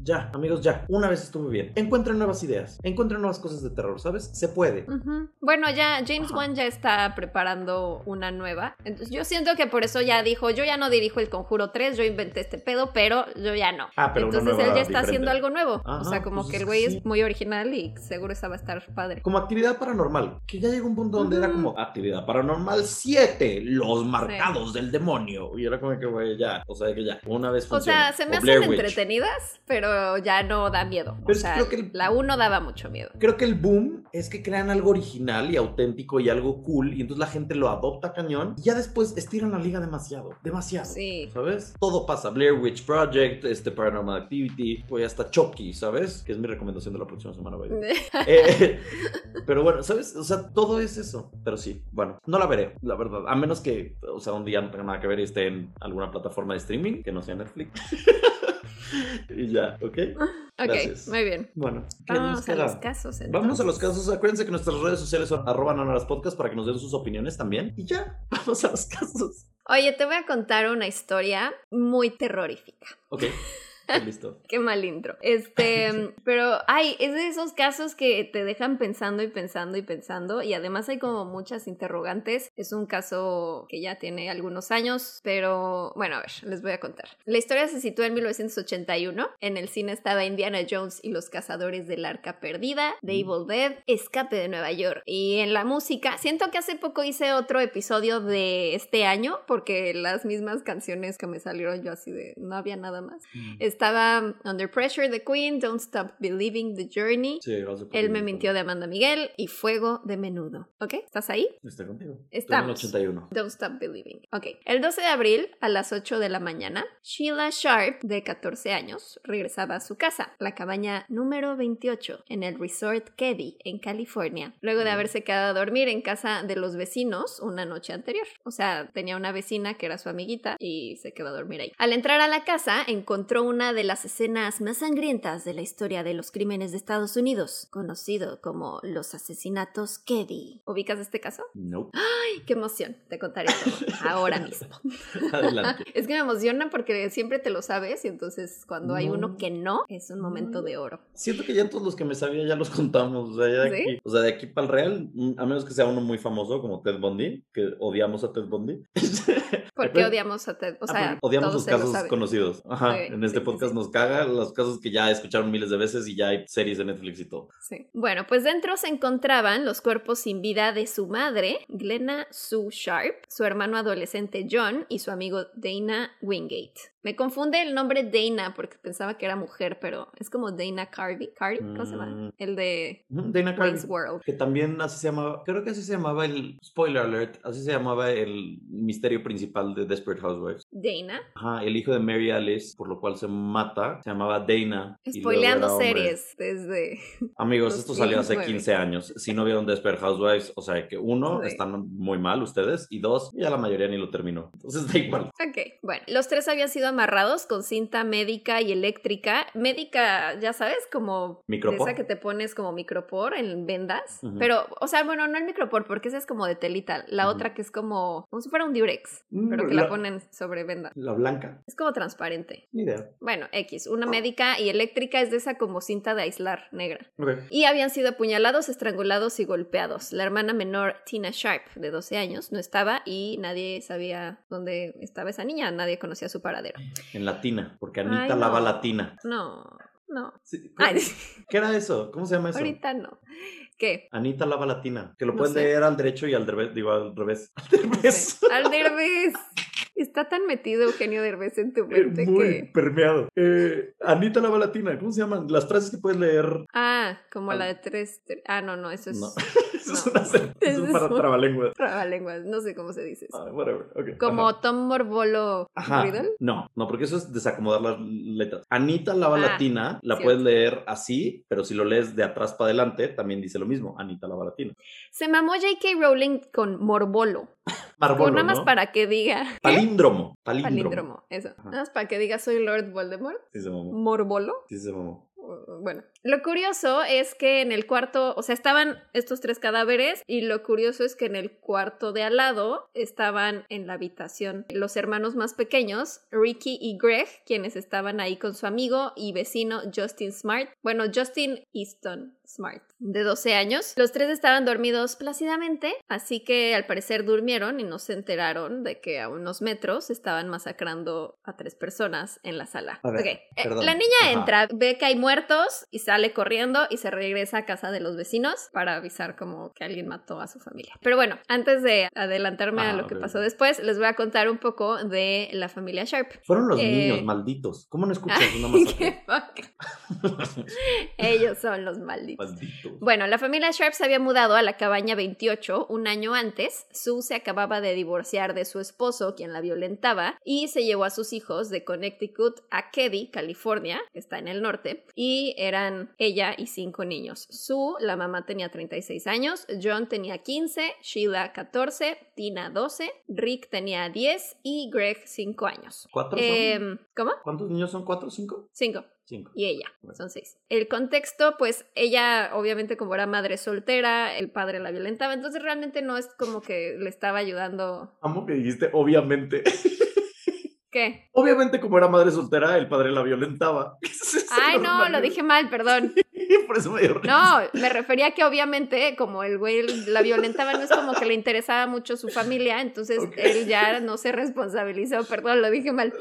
Ya, amigos, ya. Una vez estuvo bien. Encuentren nuevas ideas. Encuentren nuevas cosas de terror, ¿sabes? Se puede. Bueno, ya James. Wan ya está preparando una nueva. Entonces yo siento que por eso ya dijo, yo ya no dirijo el Conjuro 3, yo inventé este pedo, pero yo ya no. Ah, pero Entonces él ya está diferente. haciendo algo nuevo. o sea, como pues que el güey sí. es muy original y seguro esa va a estar padre. Como actividad paranormal, que ya llegó un punto donde era como actividad paranormal 7, los marcados del demonio. Y era como que, güey, ya, o sea, que ya, una vez O funciona. sea, se me O hacen entretenidas, pero ya no da miedo. Pero o sea, creo que el- la 1 daba mucho miedo. Creo que el boom es que crean algo original y auténtico y algo cool y entonces la gente lo adopta cañón y ya después estiran la liga demasiado, demasiado. Sí. ¿Sabes? Todo pasa. Blair Witch Project, este Paranormal Activity, pues hasta Chucky, ¿sabes? Que es mi recomendación de la próxima semana, vaya. Eh, pero bueno, ¿sabes? O sea, todo es eso. Pero sí, bueno, no la veré, la verdad. A menos que, o sea, un día no tenga nada que ver y esté en alguna plataforma de streaming que no sea Netflix. y ya, ¿ok? Ok, Gracias. muy bien. Bueno, ¿qué nos Vamos a los casos. Vamos a los casos. Acuérdense que nuestras redes sociales son arroba nanaras podcast para que nos den sus opiniones también. Y ya, vamos a los casos. Oye, te voy a contar una historia muy terrorífica. Ok. Listo. Qué mal intro. Este, pero, ay, es de esos casos que te dejan pensando y pensando y pensando y además hay como muchas interrogantes. Es un caso que ya tiene algunos años, pero bueno, a ver, les voy a contar. La historia se sitúa en 1981. En el cine estaba Indiana Jones y los cazadores del arca perdida, The Evil Dead, Escape de Nueva York. Y en la música, siento que hace poco hice otro episodio de este año porque las mismas canciones que me salieron yo así de no había nada más. Mm. Estaba Under Pressure de Queen, Don't Stop Believing the Journey. Sí, gracias por Él me mintió de Amanda Miguel y Fuego de Menudo. ¿Ok? ¿Estás ahí? Está contigo. Estamos. Estoy en el 81. Don't Stop Believing. Ok. El 12 de abril, a las 8 de la mañana, Sheila Sharp, de 14 años, regresaba a su casa, la cabaña número 28, en el Resort Keddy, en California, luego de haberse quedado a dormir en casa de los vecinos una noche anterior. O sea, tenía una vecina que era su amiguita y se quedó a dormir ahí. Al entrar a la casa, encontró una de las escenas más sangrientas de la historia de los crímenes de Estados Unidos, conocido como los asesinatos Keddy. ¿Ubicas este caso? No. ¡Ay, qué emoción! Te contaré todo ahora mismo. Adelante. Es que me emociona porque siempre te lo sabes y entonces cuando hay No. uno que no, es un momento No. de oro. Siento que ya todos los que me sabía ya los contamos. O sea, ya de ¿Sí? aquí, o sea, de aquí para el real, mm, a menos que sea uno muy famoso como Ted Bundy, que odiamos a Ted Bundy. ¿Por qué odiamos a Ted? O Ah, sea, odiamos los lo casos conocidos. Ajá. En este sí, sí, podcast nos caga los casos que ya escucharon miles de veces y ya hay series de Netflix y todo. Sí. Bueno, pues dentro se encontraban los cuerpos sin vida de su madre, Glenna Sue Sharp, su hermano adolescente John y su amigo Dana Wingate. Me confunde el nombre Dana porque pensaba que era mujer, pero es como Dana Carvey. Carvey, ¿cómo se llama? Mm. El de Dana Carvey. World. Que también así se llamaba, creo que así se llamaba el, spoiler alert, así se llamaba el misterio principal de Desperate Housewives. Dana. Ajá, el hijo de Mary Alice, por lo cual se mata, se llamaba Dana. Spoileando series desde... Amigos, esto salió hace 2009. 15 años. Si no vieron Desperate Housewives, o sea que uno, Sí. están muy mal ustedes, y dos, ya la mayoría ni lo terminó. Entonces da igual. Ok, bueno, los tres habían sido amarrados con cinta médica y eléctrica. Médica, ya sabes, como Micropor. esa que te pones como micropor en vendas. Pero, o sea, bueno, no el micropor, porque esa es como de telita. La otra que es como, como si fuera un diurex, Mm, pero que la- la ponen sobre venda. La blanca, Es como transparente. ni idea. Bueno, X, una médica y eléctrica es de esa como cinta de aislar negra. Y habían sido apuñalados, estrangulados y golpeados. La hermana menor, Tina Sharp, de 12 años, no estaba y nadie sabía dónde estaba esa niña, nadie conocía su paradero. En latina, porque Anita Ay, lava no. latina. No, no. Sí, ¿Qué era eso? ¿Cómo se llama eso? ahorita no. ¿Qué? Anita lava latina. Que lo No puedes sé. leer al derecho y al revés. Digo, al revés. Al revés. Al Derbez. Está tan metido Eugenio Derbez en tu Eh, mente Muy que... permeado. Eh, Anita lava latina. ¿Cómo se llaman? Las frases que puedes leer. Ah, como Ah. la de tres... tre- Ah, no, no, eso es... No. Eso es no. una es es para un- trabalenguas. Trabalenguas, no sé cómo se dice eso. Ah, whatever. Como ajá. Tom Morbolo Ajá. Riddle. No, no, porque eso es desacomodar las letras. Anita lava Ah, latina, la cierto. puedes leer así, pero si lo lees de atrás para adelante, también dice lo mismo. Anita lava latina. Se mamó J.K. Rowling con Morbolo. Marbolo, nada más ¿no? para que diga... Palíndromo. Palíndromo. Palíndromo, eso. Ajá. Nada más para que diga soy Lord Voldemort. Sí se mamó. Morbolo. Sí se mamó. Uh, Bueno, lo curioso es que en el cuarto, o sea, estaban estos tres cadáveres y lo curioso es que en el cuarto de al lado estaban en la habitación los hermanos más pequeños, Ricky y Greg, quienes estaban ahí con su amigo y vecino Justin Smart. Bueno, Justin Easton Smart, de 12 años. Los tres estaban dormidos plácidamente, así que al parecer durmieron y no se enteraron de que a unos metros estaban masacrando a tres personas en la sala. A ver, Ok, eh. La niña Ajá. entra, ve que hay muertos y sale corriendo y se regresa a casa de los vecinos para avisar como que alguien mató a su familia. Pero bueno, antes de adelantarme a Ah, lo que pasó después, les voy a contar un poco de la familia Sharp. Fueron los Eh, niños malditos. ¿Cómo no escuchas una masacre? Ellos son los malditos. Malditos. Bueno, la familia Sharp se había mudado a la cabaña 28 un año antes. Sue se acababa de divorciar de su esposo, quien la violentaba, y se llevó a sus hijos de Connecticut a Keddy, California, que está en el norte, y eran ella y cinco niños. Sue, la mamá, tenía 36 años, John tenía 15, Sheila 14, Tina 12, Rick tenía 10 y Greg 5 años. ¿Cuatro son? Em, ¿Cómo? ¿Cuántos niños son? ¿Cuatro o cinco? 5 Cinco. y ella, son seis. El contexto, pues ella obviamente como era madre soltera, el padre la violentaba, entonces realmente no es como que le estaba ayudando. Amo que dijiste, obviamente. ¿Qué? Obviamente, como era madre soltera, el padre la violentaba. Ay, no, normal. lo dije mal, perdón. Por eso me dio risa. No, me refería que obviamente como el güey la violentaba, no es como que le interesaba mucho su familia, entonces él ya no se responsabilizó, perdón, lo dije mal.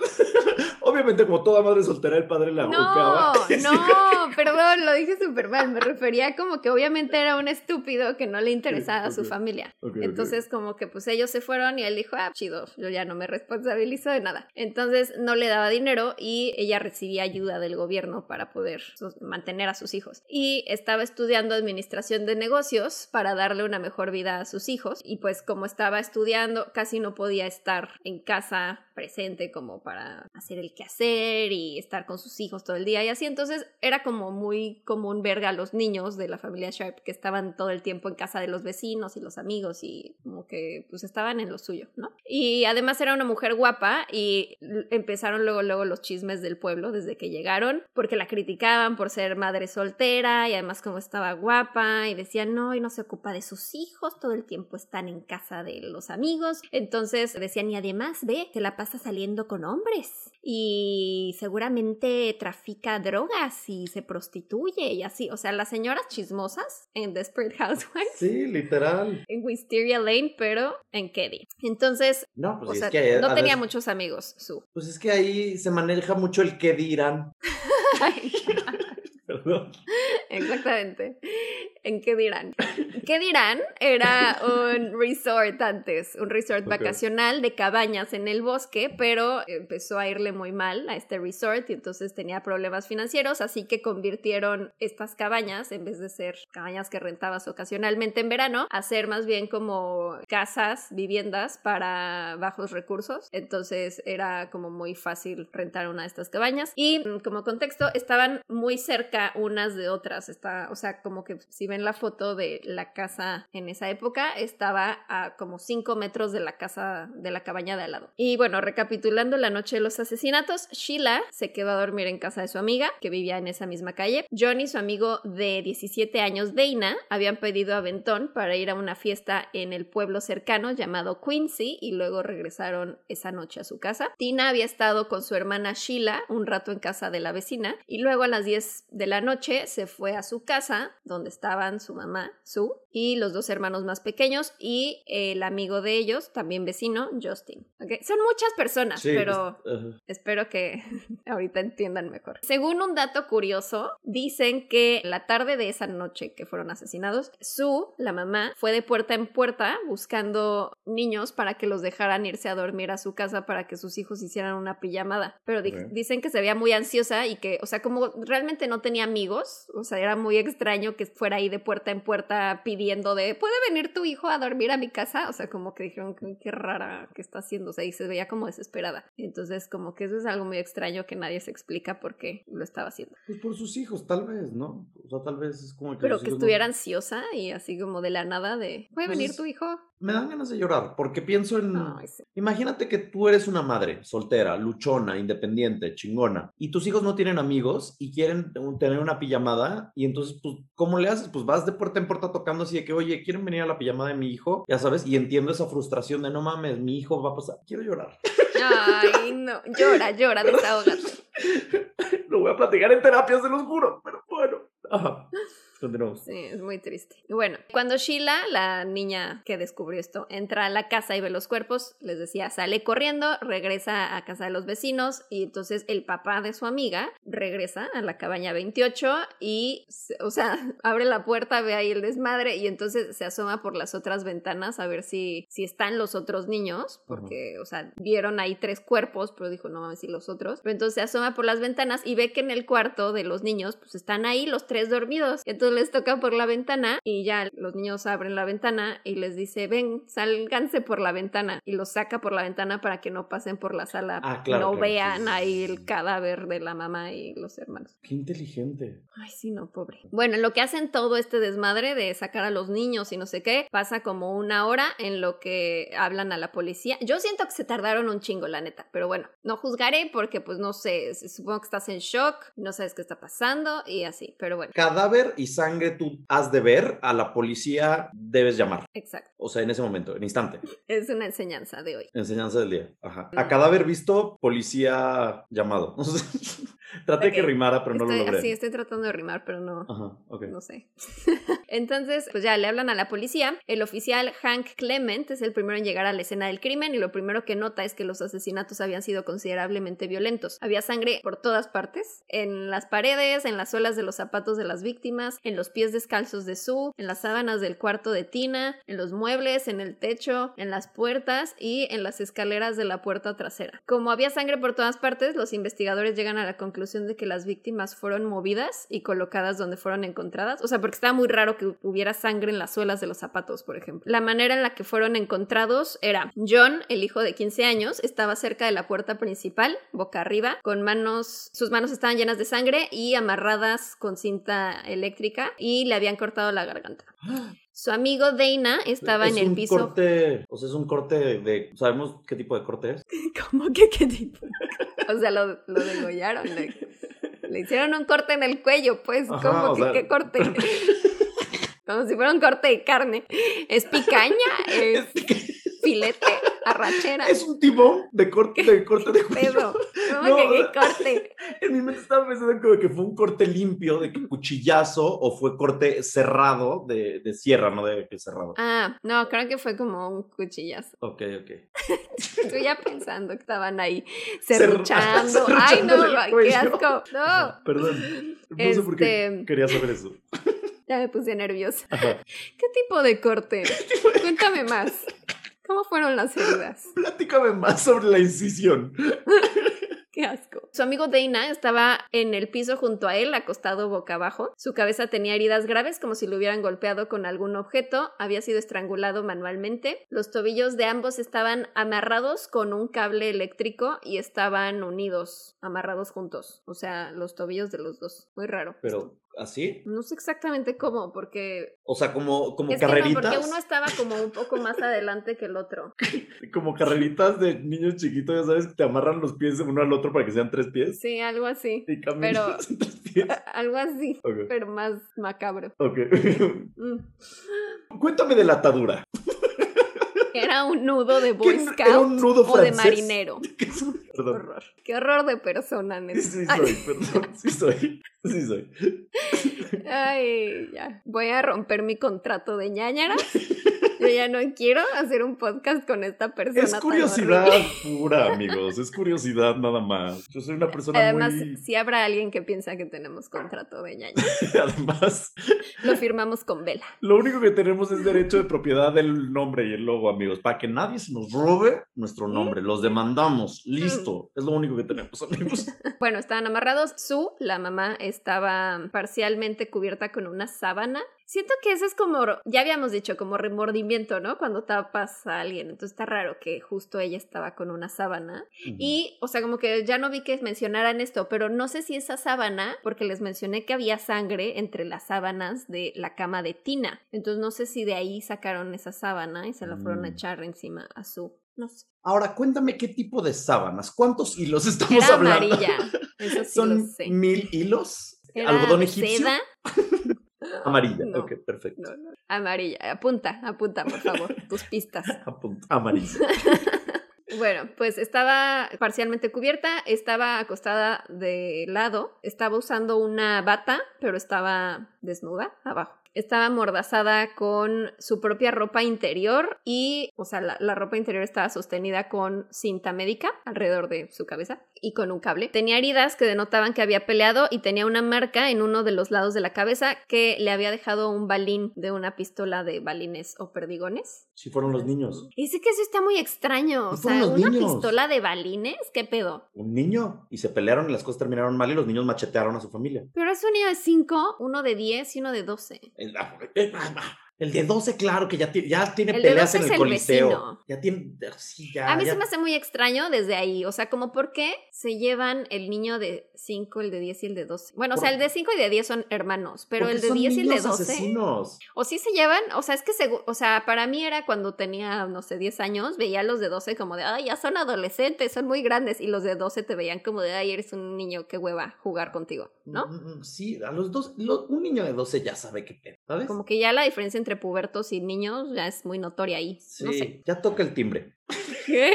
Obviamente, como toda madre soltera, el padre la No, ahorcaba. no, perdón, lo dije súper mal, me refería como que obviamente era un estúpido que no le interesaba a su familia. Entonces como que pues ellos se fueron y él dijo, ah, chido, yo ya no me responsabilizo de nada. Entonces no le daba dinero y ella recibía ayuda del gobierno para poder mantener a sus hijos. Y estaba estudiando administración de negocios para darle una mejor vida a sus hijos. Y pues como estaba estudiando, casi no podía estar en casa presente como para hacer el quehacer y estar con sus hijos todo el día y así. Entonces era como muy común ver a los niños de la familia Sharp que estaban todo el tiempo en casa de los vecinos y los amigos y como que pues estaban en lo suyo, ¿no? Y además era una mujer guapa y empezaron luego luego los chismes del pueblo desde que llegaron porque la criticaban por ser madre soltera y además como estaba guapa y decían no y no se ocupa de sus hijos todo el tiempo están en casa de los amigos entonces decían y además ve se la pasa saliendo con hombres y seguramente trafica drogas y se prostituye y así o sea las señoras chismosas en Desperate Housewives. Sí, literal. en Wisteria Lane pero en Keddy entonces No, pues o sea, que no a tenía veces- muchos amigos su Pues es que ahí se maneja mucho el qué dirán. Perdón. Exactamente. ¿En qué dirán? ¿Qué dirán? Era un resort antes, un resort vacacional de cabañas en el bosque, pero empezó a irle muy mal a este resort y entonces tenía problemas financieros, así que convirtieron estas cabañas, en vez de ser cabañas que rentabas ocasionalmente en verano, a ser más bien como casas, viviendas para bajos recursos. Entonces era como muy fácil rentar una de estas cabañas y mm, como contexto estaban muy cerca unas de otras. Está, o sea, como que si ven la foto de la casa en esa época, estaba a como 5 metros de la casa de la cabaña de al lado. Y bueno, recapitulando la noche de los asesinatos, Sheila se quedó a dormir en casa de su amiga, que vivía en esa misma calle. Johnny, su amigo de 17 años, Dana, habían pedido aventón para ir a una fiesta en el pueblo cercano llamado Quincy y luego regresaron esa noche a su casa. Tina había estado con su hermana Sheila un rato en casa de la vecina y luego a las 10 de la noche se fue a su casa donde estaban su mamá, Sue, y los dos hermanos más pequeños y el amigo de ellos, también vecino, Justin. ¿ok? Son muchas personas, Sí, pero... es-. Espero que ahorita entiendan mejor. Según un dato curioso, dicen que la tarde de esa noche que fueron asesinados, Sue, la mamá, fue de puerta en puerta buscando niños para que los dejaran irse a dormir a su casa para que sus hijos hicieran una pijamada. Pero di- dicen que se veía muy ansiosa y que, o sea, como realmente no tenía amigos, o sea, era muy extraño que fuera ahí de puerta en puerta pidiendo de, ¿puede venir tu hijo a dormir a mi casa? O sea, como que dijeron, qué, rara que está haciendo, o sea, y se veía como desesperada. Entonces, como que eso es algo muy extraño que nadie se explica por qué lo estaba haciendo. Pues por sus hijos, tal vez, ¿no? O sea, tal vez es como que. Pero que hijos no- estuviera ansiosa y así como de la nada de, ¿puede Pues venir tu hijo? Me dan ganas de llorar, porque pienso en. Sí. Imagínate que tú eres una madre soltera, luchona, independiente, chingona, y tus hijos no tienen amigos y quieren tener una pijamada, y entonces, pues, ¿cómo le haces? Pues vas de puerta en puerta tocando así de que, oye, ¿quieren venir a la pijamada de mi hijo? Ya sabes, y entiendo esa frustración de no mames, mi hijo va a pasar. Quiero llorar. Ay, no, llora, llora, desahógate. Lo voy a platicar en terapia, se los juro, pero bueno. Ajá. Continuamos. Sí, es muy triste. Bueno, cuando Sheila, la niña que descubrió esto, entra a la casa y ve los cuerpos, les decía, sale corriendo, regresa a casa de los vecinos y entonces el papá de su amiga regresa a la cabaña 28 y, o sea, abre la puerta, ve ahí el desmadre y entonces se asoma por las otras ventanas a ver si, si están los otros niños, porque, o sea, vieron ahí tres cuerpos, pero dijo, no mames, y los otros. Pero entonces se asoma por las ventanas y ve que en el cuarto de los niños, pues están ahí los tres dormidos. Entonces les toca por la ventana y ya los niños abren la ventana y les dice, ven, sálganse por la ventana. Y los saca por la ventana para que no pasen por la sala, Ah, claro, no claro, vean sí, ahí el cadáver de la mamá y los hermanos. Qué inteligente. Ay, sí, no, pobre. Bueno, en lo que hacen todo este desmadre de sacar a los niños y no sé qué, pasa como una hora en lo que hablan a la policía. Yo siento que se tardaron un chingo, la neta, pero bueno, no juzgaré porque pues no sé, supongo que estás en shock, no sabes qué está pasando y así, pero bueno. Cadáver y sangre tú has de ver, a la policía debes llamar. Exacto. O sea, en ese momento, en instante. Es una enseñanza de hoy. Enseñanza del día. Ajá. A cadáver visto, policía llamado. No sé. Traté que rimara, pero no estoy, lo logré. Sí, estoy tratando de rimar, pero no. Ajá, ok. No sé. Entonces, pues ya le hablan a la policía. El oficial Hank Clement es el primero en llegar a la escena del crimen y lo primero que nota es que los asesinatos habían sido considerablemente violentos. Había sangre por todas partes, en las paredes, en las suelas de los zapatos de las víctimas, en los pies descalzos de Sue, en las sábanas del cuarto de Tina, en los muebles, en el techo, en las puertas y en las escaleras de la puerta trasera. Como había sangre por todas partes, los investigadores llegan a la conclusión de que las víctimas fueron movidas y colocadas donde fueron encontradas. O sea, porque estaba muy raro que hubiera sangre en las suelas de los zapatos, por ejemplo. La manera en la que fueron encontrados era John, el hijo de 15 años, estaba cerca de la puerta principal, boca arriba, con manos, sus manos estaban llenas de sangre y amarradas con cinta eléctrica y le habían cortado la garganta. Su amigo Dana estaba es en el un piso. corte, o sea, es un corte de, ¿sabemos qué tipo de corte es? ¿Cómo que qué tipo? O sea, lo, lo degollaron. Le, le hicieron un corte en el cuello, pues. Ajá, ¿Cómo que sea- qué corte? Como si fuera un corte de carne. Es picaña, es filete, arrachera. Es un tipo de corte de corte de pedo. ¿Cómo No, que qué corte? En mi mente estaba pensando como que fue un corte limpio de que cuchillazo o fue corte cerrado de, de sierra, no de que cerrado. Ah, no, creo que fue como un cuchillazo. Ok, ok. Estoy ya pensando que estaban ahí Cer- serruchando. Ay, no, qué asco. No. Perdón. No sé por qué Este- quería saber eso. Ya me puse nerviosa. Ajá. ¿Qué tipo de corte? Cuéntame más. ¿Cómo fueron las heridas? Platícame más sobre la incisión. Qué asco. Su amigo Dana estaba en el piso junto a él, acostado boca abajo. Su cabeza tenía heridas graves como si lo hubieran golpeado con algún objeto. Había sido estrangulado manualmente. Los tobillos de ambos estaban amarrados con un cable eléctrico y estaban unidos, amarrados juntos. O sea, los tobillos de los dos. Muy raro. Pero, ¿así? No sé exactamente cómo, porque... O sea, como, como Es que no, carreritas. porque uno estaba como un poco más adelante que el otro. Como carreritas de niños chiquitos, ya sabes, que te amarran los pies uno al otro para que sean tres pies. Sí, algo así. Y caminas en tres pies. Algo así, pero más macabro. Ok. Mm. Cuéntame de la atadura. Era un nudo de Boy ¿Qué- Scout era un nudo o de marinero. ¿Qué horror. Qué horror de persona, neta. Sí, soy, perdón. Sí soy. Sí soy. Ay, ya. Voy a romper mi contrato de ñañara. Yo ya no quiero hacer un podcast con esta persona. Es curiosidad pura, amigos. Es curiosidad nada más. Yo soy una persona Además, muy. si habrá alguien que piensa que tenemos contrato de ñaña, Además, lo firmamos con vela. lo único que tenemos es derecho de propiedad del nombre y el logo, amigos. Para que nadie se nos robe nuestro nombre. Los demandamos. Listo. Es lo único que tenemos, amigos. Bueno, estaban amarrados. Su, la mamá, estaba parcialmente cubierta con una sábana. Siento que eso es como, ya habíamos dicho, como remordimiento, ¿no? Cuando tapas a alguien. Entonces está raro que justo ella estaba con una sábana. Y, o sea, como que ya no vi que mencionaran esto, pero no sé si esa sábana, porque les mencioné que había sangre entre las sábanas de la cama de Tina. Entonces no sé si de ahí sacaron esa sábana y se la fueron a Mm. echar encima a su. No sé. Ahora, cuéntame qué tipo de sábanas. ¿Cuántos hilos estamos Era hablando? amarilla. Eso sí ¿Son lo sé. mil hilos? Era ¿Algodón egipcio? seda. Amarilla. No, Ok, perfecto. no, no. Amarilla. Apunta, apunta, por favor, tus pistas. Apunta. Amarilla. Bueno, pues estaba parcialmente cubierta, estaba acostada de lado, estaba usando una bata, pero estaba desnuda abajo. Estaba amordazada con su propia ropa interior y, o sea, la, la ropa interior estaba sostenida con cinta médica alrededor de su cabeza y con un cable. Tenía heridas que denotaban que había peleado y tenía una marca en uno de los lados de la cabeza que le había dejado un balín de una pistola de balines o perdigones. Si fueron los niños. Y sí que eso está muy extraño. O sea, una niños. pistola de balines, ¿qué pedo? Un niño. Y se pelearon y las cosas terminaron mal y los niños machetearon a su familia. Pero es un niño de 5, uno de 10 y uno de 12. Eh, El de 12, claro, que ya, ya tiene El peleas 12 en el el coliseo. vecino. Ya tiene. Sí, ya. A mí ya- se me hace muy extraño desde ahí. O sea, como por qué se llevan el niño de 5, el de 10 y el de 12. Bueno, o sea, el de 5 y de 10 son hermanos, pero el de son 10 y el de niños 12. asesinos. O sí se llevan, o sea, es que, segu- o sea, para mí era cuando tenía, no sé, 10 años, veía a los de 12 como de, ay, ya son adolescentes, son muy grandes, y los de 12 te veían como de, ay, eres un niño, qué hueva jugar contigo, ¿no? Mm, mm, Sí, a los dos. lo- un niño de 12 ya sabe qué pedo, ¿sabes? Como que ya la diferencia entre pubertos y niños ya es muy notoria ahí. Sí, No sé. ya toca el timbre. ¿Qué?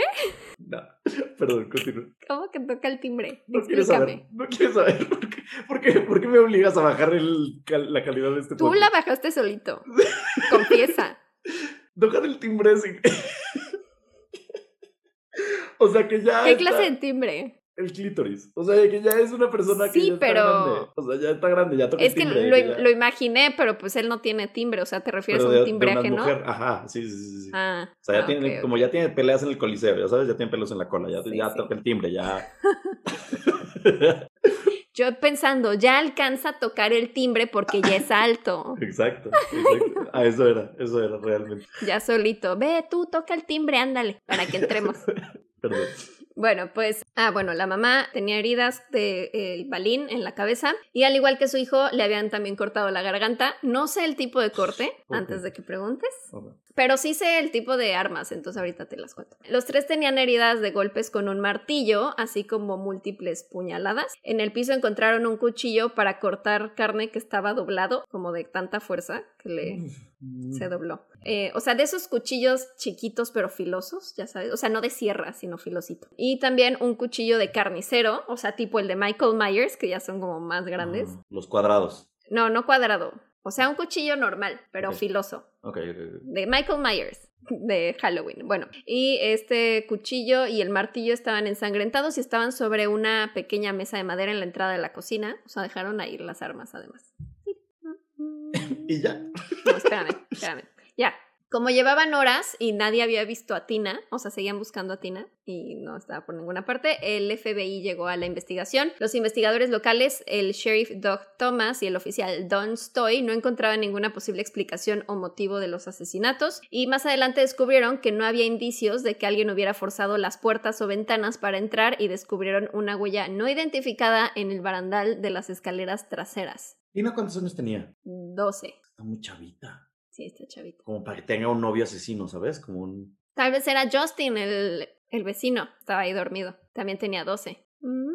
No, perdón, continúa. ¿Cómo que toca el timbre? No quieres saber. No quieres saber. ¿Por qué, por qué- por qué me obligas a bajar el, la calidad de este Tú podcast? la bajaste solito. Confiesa. Tocar el timbre sin. o sea que ya. ¿Qué está clase de timbre? El clítoris. O sea que ya es una persona que Sí, ya está pero- grande. O sea, ya está grande, ya toca Es que timbre. lo, ya- lo imaginé, pero pues él no tiene timbre, o sea, ¿te refieres pero a un de timbre una ajeno? mujer. Ajá, sí, sí, sí. sí. Ah, O sea, ya ah, tiene, como ya tiene peleas en el coliseo, ya sabes, ya tiene pelos en la cola, ya, Sí, ya sí. toca el timbre, ya. Yo pensando, ya alcanza a tocar el timbre porque ya es alto. exacto, exacto. Ah, eso era, eso era realmente. Ya solito. Ve, tú toca el timbre, ándale, para que entremos. Perdón. Bueno, pues, ah, bueno, la mamá tenía heridas del el balín en la cabeza y al igual que su hijo le habían también cortado la garganta. No sé el tipo de corte, antes de que preguntes. Pero sí sé el tipo de armas, entonces ahorita te las cuento. Los tres tenían heridas de golpes con un martillo, así como múltiples puñaladas. En el piso encontraron un cuchillo para cortar carne que estaba doblado, como de tanta fuerza que le se dobló. Eh, o sea, de esos cuchillos chiquitos pero filosos, ya sabes. O sea, no de sierra, sino filosito. Y también un cuchillo de carnicero, o sea, tipo el de Michael Myers, que ya son como más grandes. Ah, Los cuadrados. No, no cuadrado. O sea, un cuchillo normal, pero filoso. Ok, ok, ok. De Michael Myers. De Halloween. Bueno, y este cuchillo y el martillo estaban ensangrentados y estaban sobre una pequeña mesa de madera en la entrada de la cocina. O sea, dejaron ahí las armas además. Y ya. No, espérame, espérame. Ya. Como llevaban horas y nadie había visto a Tina, o sea, seguían buscando a Tina y no estaba por ninguna parte, el FBI llegó a la investigación. Los investigadores locales, el sheriff Doug Thomas y el oficial Don Stoy, no encontraban ninguna posible explicación o motivo de los asesinatos y más adelante descubrieron que no había indicios de que alguien hubiera forzado las puertas o ventanas para entrar y descubrieron una huella no identificada en el barandal de las escaleras traseras. Dime cuántos años tenía. 12. Está muy chavita. Sí, está chavito. Como para que tenga un novio asesino, ¿sabes? Como un. Tal vez era Justin, el, el vecino. Estaba ahí dormido. También tenía 12. Mm,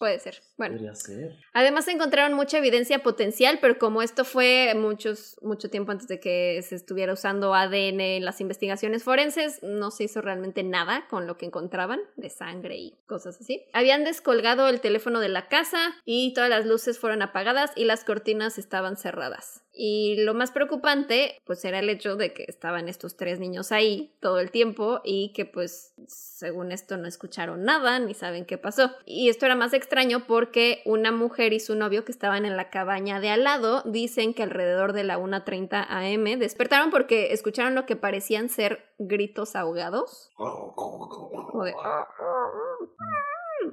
puede ser. Bueno. Podría ser. Además encontraron mucha evidencia potencial, pero como esto fue muchos, mucho tiempo antes de que se estuviera usando ADN en las investigaciones forenses, no se hizo realmente nada con lo que encontraban de sangre y cosas así. Habían descolgado el teléfono de la casa y todas las luces fueron apagadas y las cortinas estaban cerradas. Y lo más preocupante, pues era el hecho de que estaban estos tres niños ahí todo el tiempo y que pues según esto no escucharon nada ni saben qué pasó. Y esto era más extraño porque una mujer y su novio que estaban en la cabaña de al lado dicen que alrededor de la 1.30 am despertaron porque escucharon lo que parecían ser gritos ahogados. Como de...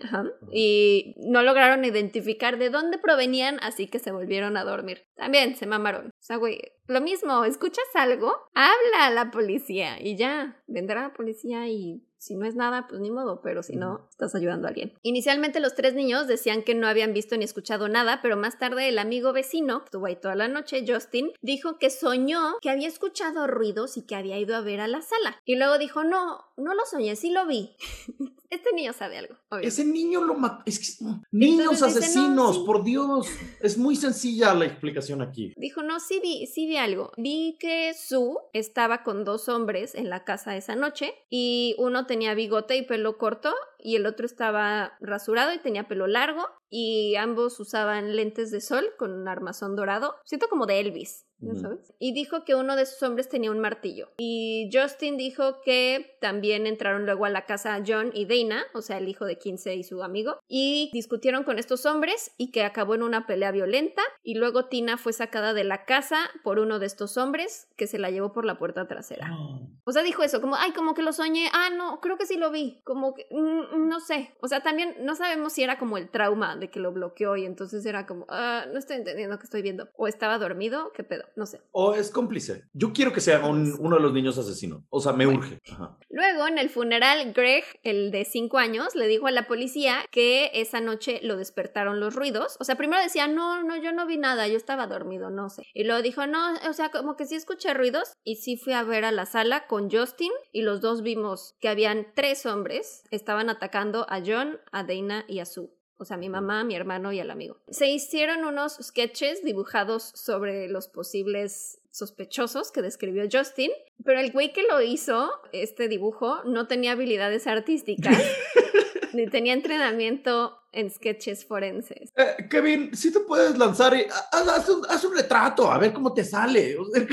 Ajá. Y no lograron identificar de dónde provenían, así que se volvieron a dormir. También se mamaron. O sea, güey, lo mismo, ¿escuchas algo? Habla a la policía y ya, vendrá la policía y si no es nada, pues ni modo, pero si no, estás ayudando a alguien. Inicialmente los tres niños decían que no habían visto ni escuchado nada, pero más tarde el amigo vecino, que estuvo ahí toda la noche, Justin, dijo que soñó que había escuchado ruidos y que había ido a ver a la sala. Y luego dijo, no, no lo soñé, sí lo vi. este niño sabe algo. Ese niño lo mató. Es que. Niños dice, no, asesinos, sí. por Dios. Es muy sencilla la explicación aquí. Dijo, no, sí vi, sí vi algo. Vi que Sue estaba con dos hombres en la casa esa noche y uno tenía bigote y pelo corto y el otro estaba rasurado y tenía pelo largo y ambos usaban lentes de sol con un armazón dorado. Siento como de Elvis, ¿ya Ujú. sabes? Y dijo que uno de esos hombres tenía un martillo. Y Justin dijo que también entraron luego a la casa John y Dana, o sea, el hijo de 15 y su amigo, y discutieron con estos hombres y que acabó en una pelea violenta. Y luego Tina fue sacada de la casa por uno de estos hombres que se la llevó por la puerta trasera. O sea, dijo eso, como, ay, como que lo soñé. Ah, no, creo que sí lo vi. Como que, mm, no sé, o sea, también no sabemos si era como el trauma de que lo bloqueó y entonces era como, ah, no estoy entendiendo qué estoy viendo. O estaba dormido, qué pedo, no sé. O es cómplice. Yo quiero que sea un- uno de los niños asesinos. O sea, me Bueno. urge. Ajá. Luego, en el funeral, Greg, el de 5 años, le dijo a la policía que esa noche lo despertaron los ruidos. O sea, primero decía, no, no, yo no vi nada, yo estaba dormido, no sé. Y luego dijo, no, o sea, como que sí escuché ruidos. Y sí fui a ver a la sala con Justin y los dos vimos que habían tres hombres, estaban atacando a John, a Dana y a Sue. O sea, mi mamá, mi hermano y el amigo. Se hicieron unos sketches dibujados sobre los posibles sospechosos que describió Justin, pero el güey que lo hizo, este dibujo, no tenía habilidades artísticas, ni tenía entrenamiento en sketches forenses. Eh, Kevin, si te puedes lanzar y haz, haz un, haz un retrato, a ver cómo te sale. O sea,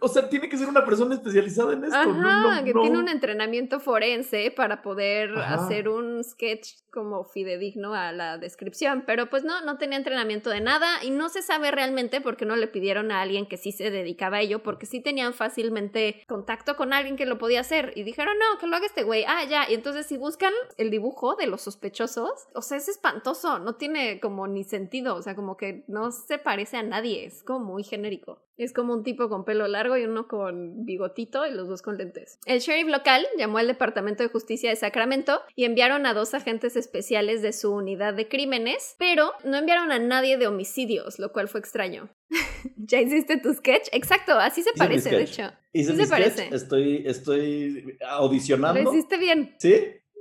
o sea, tiene que ser una persona especializada en esto. Ajá, no, no, que no. tiene un entrenamiento forense para poder Ajá. hacer un sketch como fidedigno a la descripción, pero pues no, no tenía entrenamiento de nada y no se sabe realmente por qué no le pidieron a alguien que sí se dedicaba a ello, porque sí tenían fácilmente contacto con alguien que lo podía hacer y dijeron, no, que lo haga este güey, ah, ya, y entonces si buscan el dibujo de los sospechosos, o sea, es espantoso, no tiene como ni sentido, o sea, como que no se parece a nadie, es como muy genérico. Es como un tipo con pelo largo y uno con bigotito y los dos con lentes. El sheriff local llamó al Departamento de Justicia de Sacramento y enviaron a dos agentes especiales de su unidad de crímenes, pero no enviaron a nadie de homicidios, lo cual fue extraño. ¿Ya hiciste tu sketch? Exacto, así se Hice parece, de hecho. Se sketch, parece. Estoy, estoy Lo audicionando. hiciste bien, ¿Sí?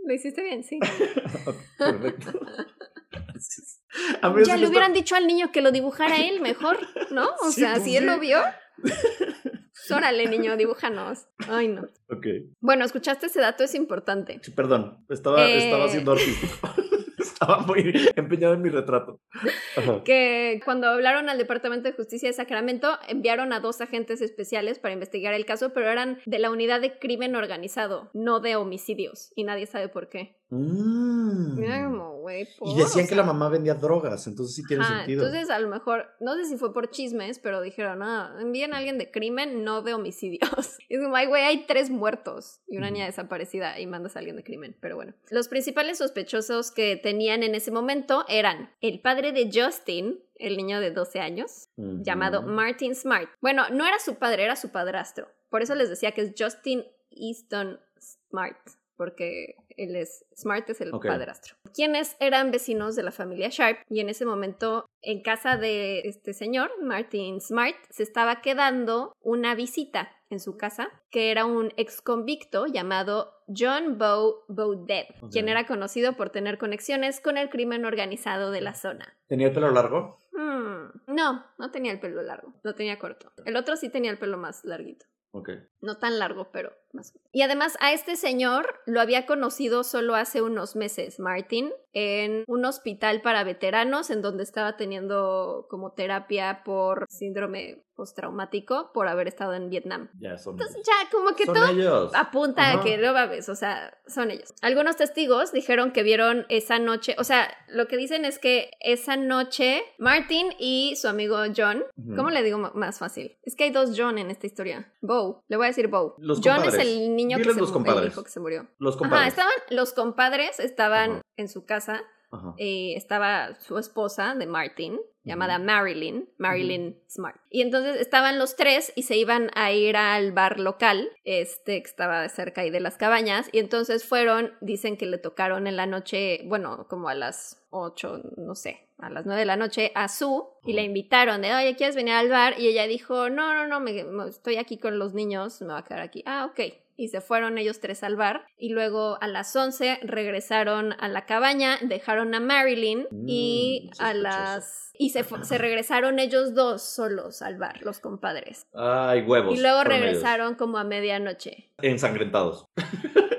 Lo hiciste bien, sí. Perfecto. Ya le hubieran dicho al niño que lo dibujara él mejor, ¿no? O Sí, sea, pues si él lo vio. pues Órale, niño, dibújanos. Ay, no. Ok. Bueno, escuchaste ese dato, es importante. Sí, perdón, estaba, Eh. estaba siendo artístico. Estaba muy empeñado en mi retrato. Que cuando hablaron al Departamento de Justicia de Sacramento, enviaron a dos agentes especiales para investigar el caso, pero eran de la unidad de crimen organizado, no de homicidios, y nadie sabe por qué. Mm. Mira como, güey, Y decían o que la mamá vendía drogas, entonces sí tiene ajá, sentido. Entonces, a lo mejor, no sé si fue por chismes, pero dijeron, ah, envíen a alguien de crimen, no de homicidios. Y es como, ay, güey, hay tres muertos y una niña desaparecida y mandas a alguien de crimen. Pero bueno, los principales sospechosos que tenían en ese momento eran el padre de Justin, el niño de 12 años, llamado Martin Smart. Bueno, no era su padre, era su padrastro. Por eso les decía que es Justin Easton Smart, porque él es Smart es el Ok. padrastro. Quienes eran vecinos de la familia Sharp y en ese momento en casa de este señor, Martin Smart, se estaba quedando una visita en su casa, que era un ex convicto llamado John Bow Bowdeb, Ok. quien era conocido por tener conexiones con el crimen organizado de la zona. ¿Tenía el pelo largo? Hmm, No, no tenía el pelo largo, lo tenía corto. El otro sí tenía el pelo más larguito. Ok. No tan largo, pero más. Y además a este señor lo había conocido solo hace unos meses, Martin, en un hospital para veteranos en donde estaba teniendo como terapia por síndrome postraumático por haber estado en Vietnam. Ya son Entonces ellos. ya como que Son todo ellos. apunta a que no mames, o sea, son ellos. Algunos testigos dijeron que vieron esa noche, o sea, lo que dicen es que esa noche Martin y su amigo John. ¿cómo le digo más fácil? Es que hay dos John en esta historia. Bo, le voy a decir Bo. Los John compadres. es el niño que se los mu- el compadres. hijo que se murió. Los Ajá, compadres. estaban los compadres estaban en su casa Y estaba su esposa de Martin, llamada. Marilyn, Marilyn Smart. Y entonces estaban los tres y se iban a ir al bar local, este que estaba cerca ahí de las cabañas, y entonces fueron, dicen que le tocaron en la noche, bueno, como a las 8, no sé, a las 9 de la noche a Sue y la invitaron de, oye, ¿quieres venir al bar? Y ella dijo, no, no, no, me, me- estoy aquí con los niños, me voy a quedar aquí. Ah, ok. Y se fueron ellos tres al bar y luego a las 11 regresaron a la cabaña, dejaron a Marilyn y Mm, a sospechoso. las... Y se, se regresaron ellos dos solos al bar, los compadres. Ay, huevos. Y luego regresaron como a medianoche. Ensangrentados.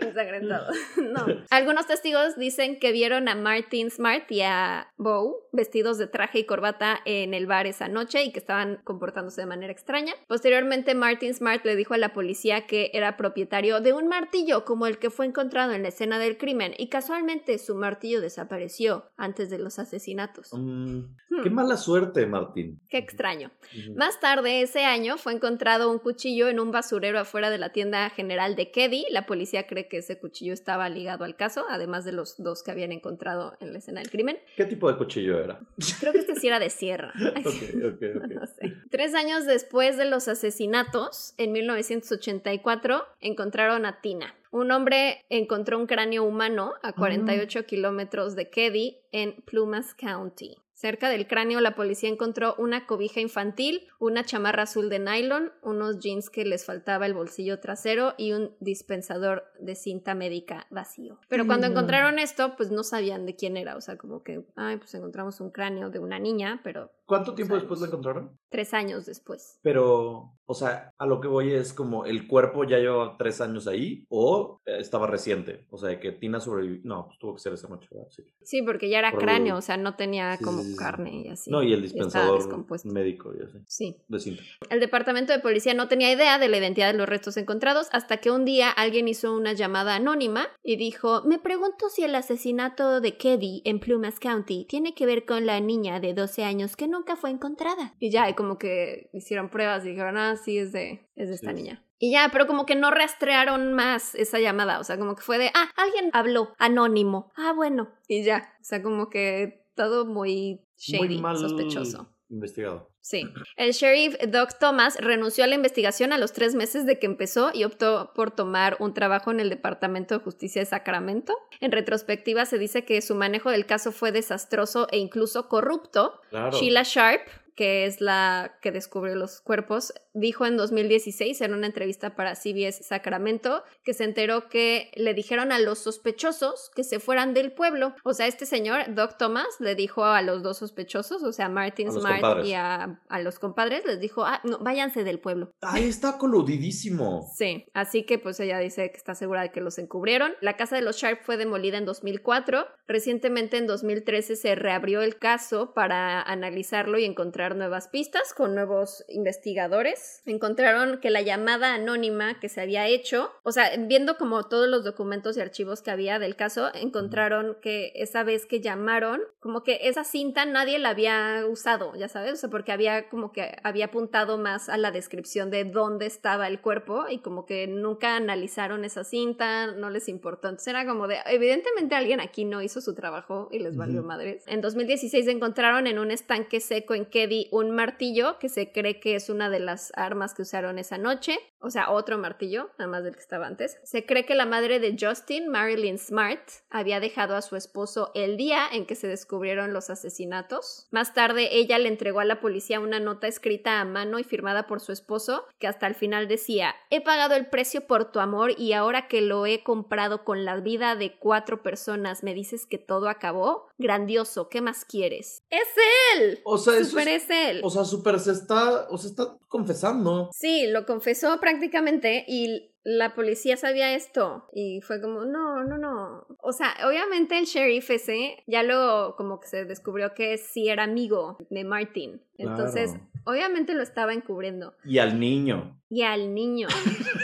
Ensangrentado. No. Algunos testigos dicen que vieron a Martin Smart y a Bow vestidos de traje y corbata en el bar esa noche y que estaban comportándose de manera extraña. Posteriormente, Martin Smart le dijo a la policía que era propietario de un martillo como el que fue encontrado en la escena del crimen y casualmente su martillo desapareció antes de los asesinatos. Mm, Hmm, Qué mala suerte, Martín. qué extraño. Más tarde ese año fue encontrado un cuchillo en un basurero afuera de la tienda General funeral de Keddy. La policía cree que ese cuchillo estaba ligado al caso, además de los dos que habían encontrado en la escena del crimen. ¿Qué tipo de cuchillo era? Creo que este sí era de sierra. Ok, ok, ok. No sé. Tres años después de los asesinatos, en 1984, encontraron a Tina. Un hombre encontró un cráneo humano a 48 kilómetros de Keddy en Plumas County. Cerca del cráneo, la policía encontró una cobija infantil, una chamarra azul de nylon, unos jeans que les faltaba el bolsillo trasero y un dispensador de cinta médica vacío. Pero cuando Mm. encontraron esto, pues no sabían de quién era. O sea, como que, ay, pues encontramos un cráneo de una niña, pero ¿Cuánto tiempo Años. después lo encontraron? tres años después. Pero, o sea, a lo que voy es como el cuerpo ya llevaba tres años ahí o eh, estaba reciente. O sea, que Tina sobrevivió. No, pues tuvo que ser esa noche, ¿verdad? Sí. Sí, porque ya era Por- cráneo, o sea, no tenía Sí, como sí, sí, carne y así. no, y el dispensador médico y así. Sí. De cinta. El departamento de policía no tenía idea de la identidad de los restos encontrados hasta que un día alguien hizo una llamada anónima y dijo, me pregunto si el asesinato de Keddy en Plumas County tiene que ver con la niña de 12 años que nunca fue encontrada. Y ya, y como que hicieron pruebas y dijeron, ah, sí, es de, es de esta Sí. niña. Y ya, pero como que no rastrearon más esa llamada, o sea, como que fue de, ah, alguien habló, anónimo, ah, bueno, y ya, o sea, como que todo muy shady, Muy mal sospechoso. investigado. Sí. El sheriff Doc Thomas renunció a la investigación a los tres meses de que empezó y optó por tomar un trabajo en el Departamento de Justicia de Sacramento. En retrospectiva se dice que su manejo del caso fue desastroso e incluso corrupto. Claro. Sheila Sharp, que es la que descubrió los cuerpos, dijo en 2016 en una entrevista para CBS Sacramento que se enteró que le dijeron a los sospechosos que se fueran del pueblo. O sea, este señor, Doc Thomas, le dijo a los dos sospechosos, o sea, Martin A los Smart compadres. y a, a los compadres, les dijo, ah, no, váyanse del pueblo. Ay, está coludidísimo. Sí, así que pues ella dice que está segura de que los encubrieron. La casa de los Sharp fue demolida en 2004. Recientemente en 2013 se reabrió el caso para analizarlo y encontrar nuevas pistas con nuevos investigadores. Encontraron que la llamada anónima que se había hecho, o sea, viendo como todos los documentos y archivos que había del caso, encontraron que esa vez que llamaron, como que esa cinta nadie la había usado, ya sabes, o sea, porque había como que había apuntado más a la descripción de dónde estaba el cuerpo y como que nunca analizaron esa cinta, no les importó. Entonces era como de, evidentemente alguien aquí no hizo su trabajo y les valió Ujú. madres. En 2016 encontraron en un estanque seco en Un martillo que se cree que es una de las armas que usaron esa noche, o sea, otro martillo, además del que estaba antes. Se cree que la madre de Justin, Marilyn Smart, había dejado a su esposo el día en que se descubrieron los asesinatos. Más tarde ella le entregó a la policía una nota escrita a mano y firmada por su esposo que hasta el final decía, he pagado el precio por tu amor y ahora que lo he comprado con la vida de cuatro personas, me dices que todo acabó. Grandioso, ¿qué más quieres? ¡Es él! O sea, eso es- es él. O sea, super se está, o sea, está confesando. Sí, lo confesó prácticamente y la policía sabía esto y fue como, no, no, no. O sea, obviamente el sheriff ese ya luego como que se descubrió que sí era amigo de Martin. Entonces, Claro. obviamente lo estaba encubriendo. Y al niño. Y al niño,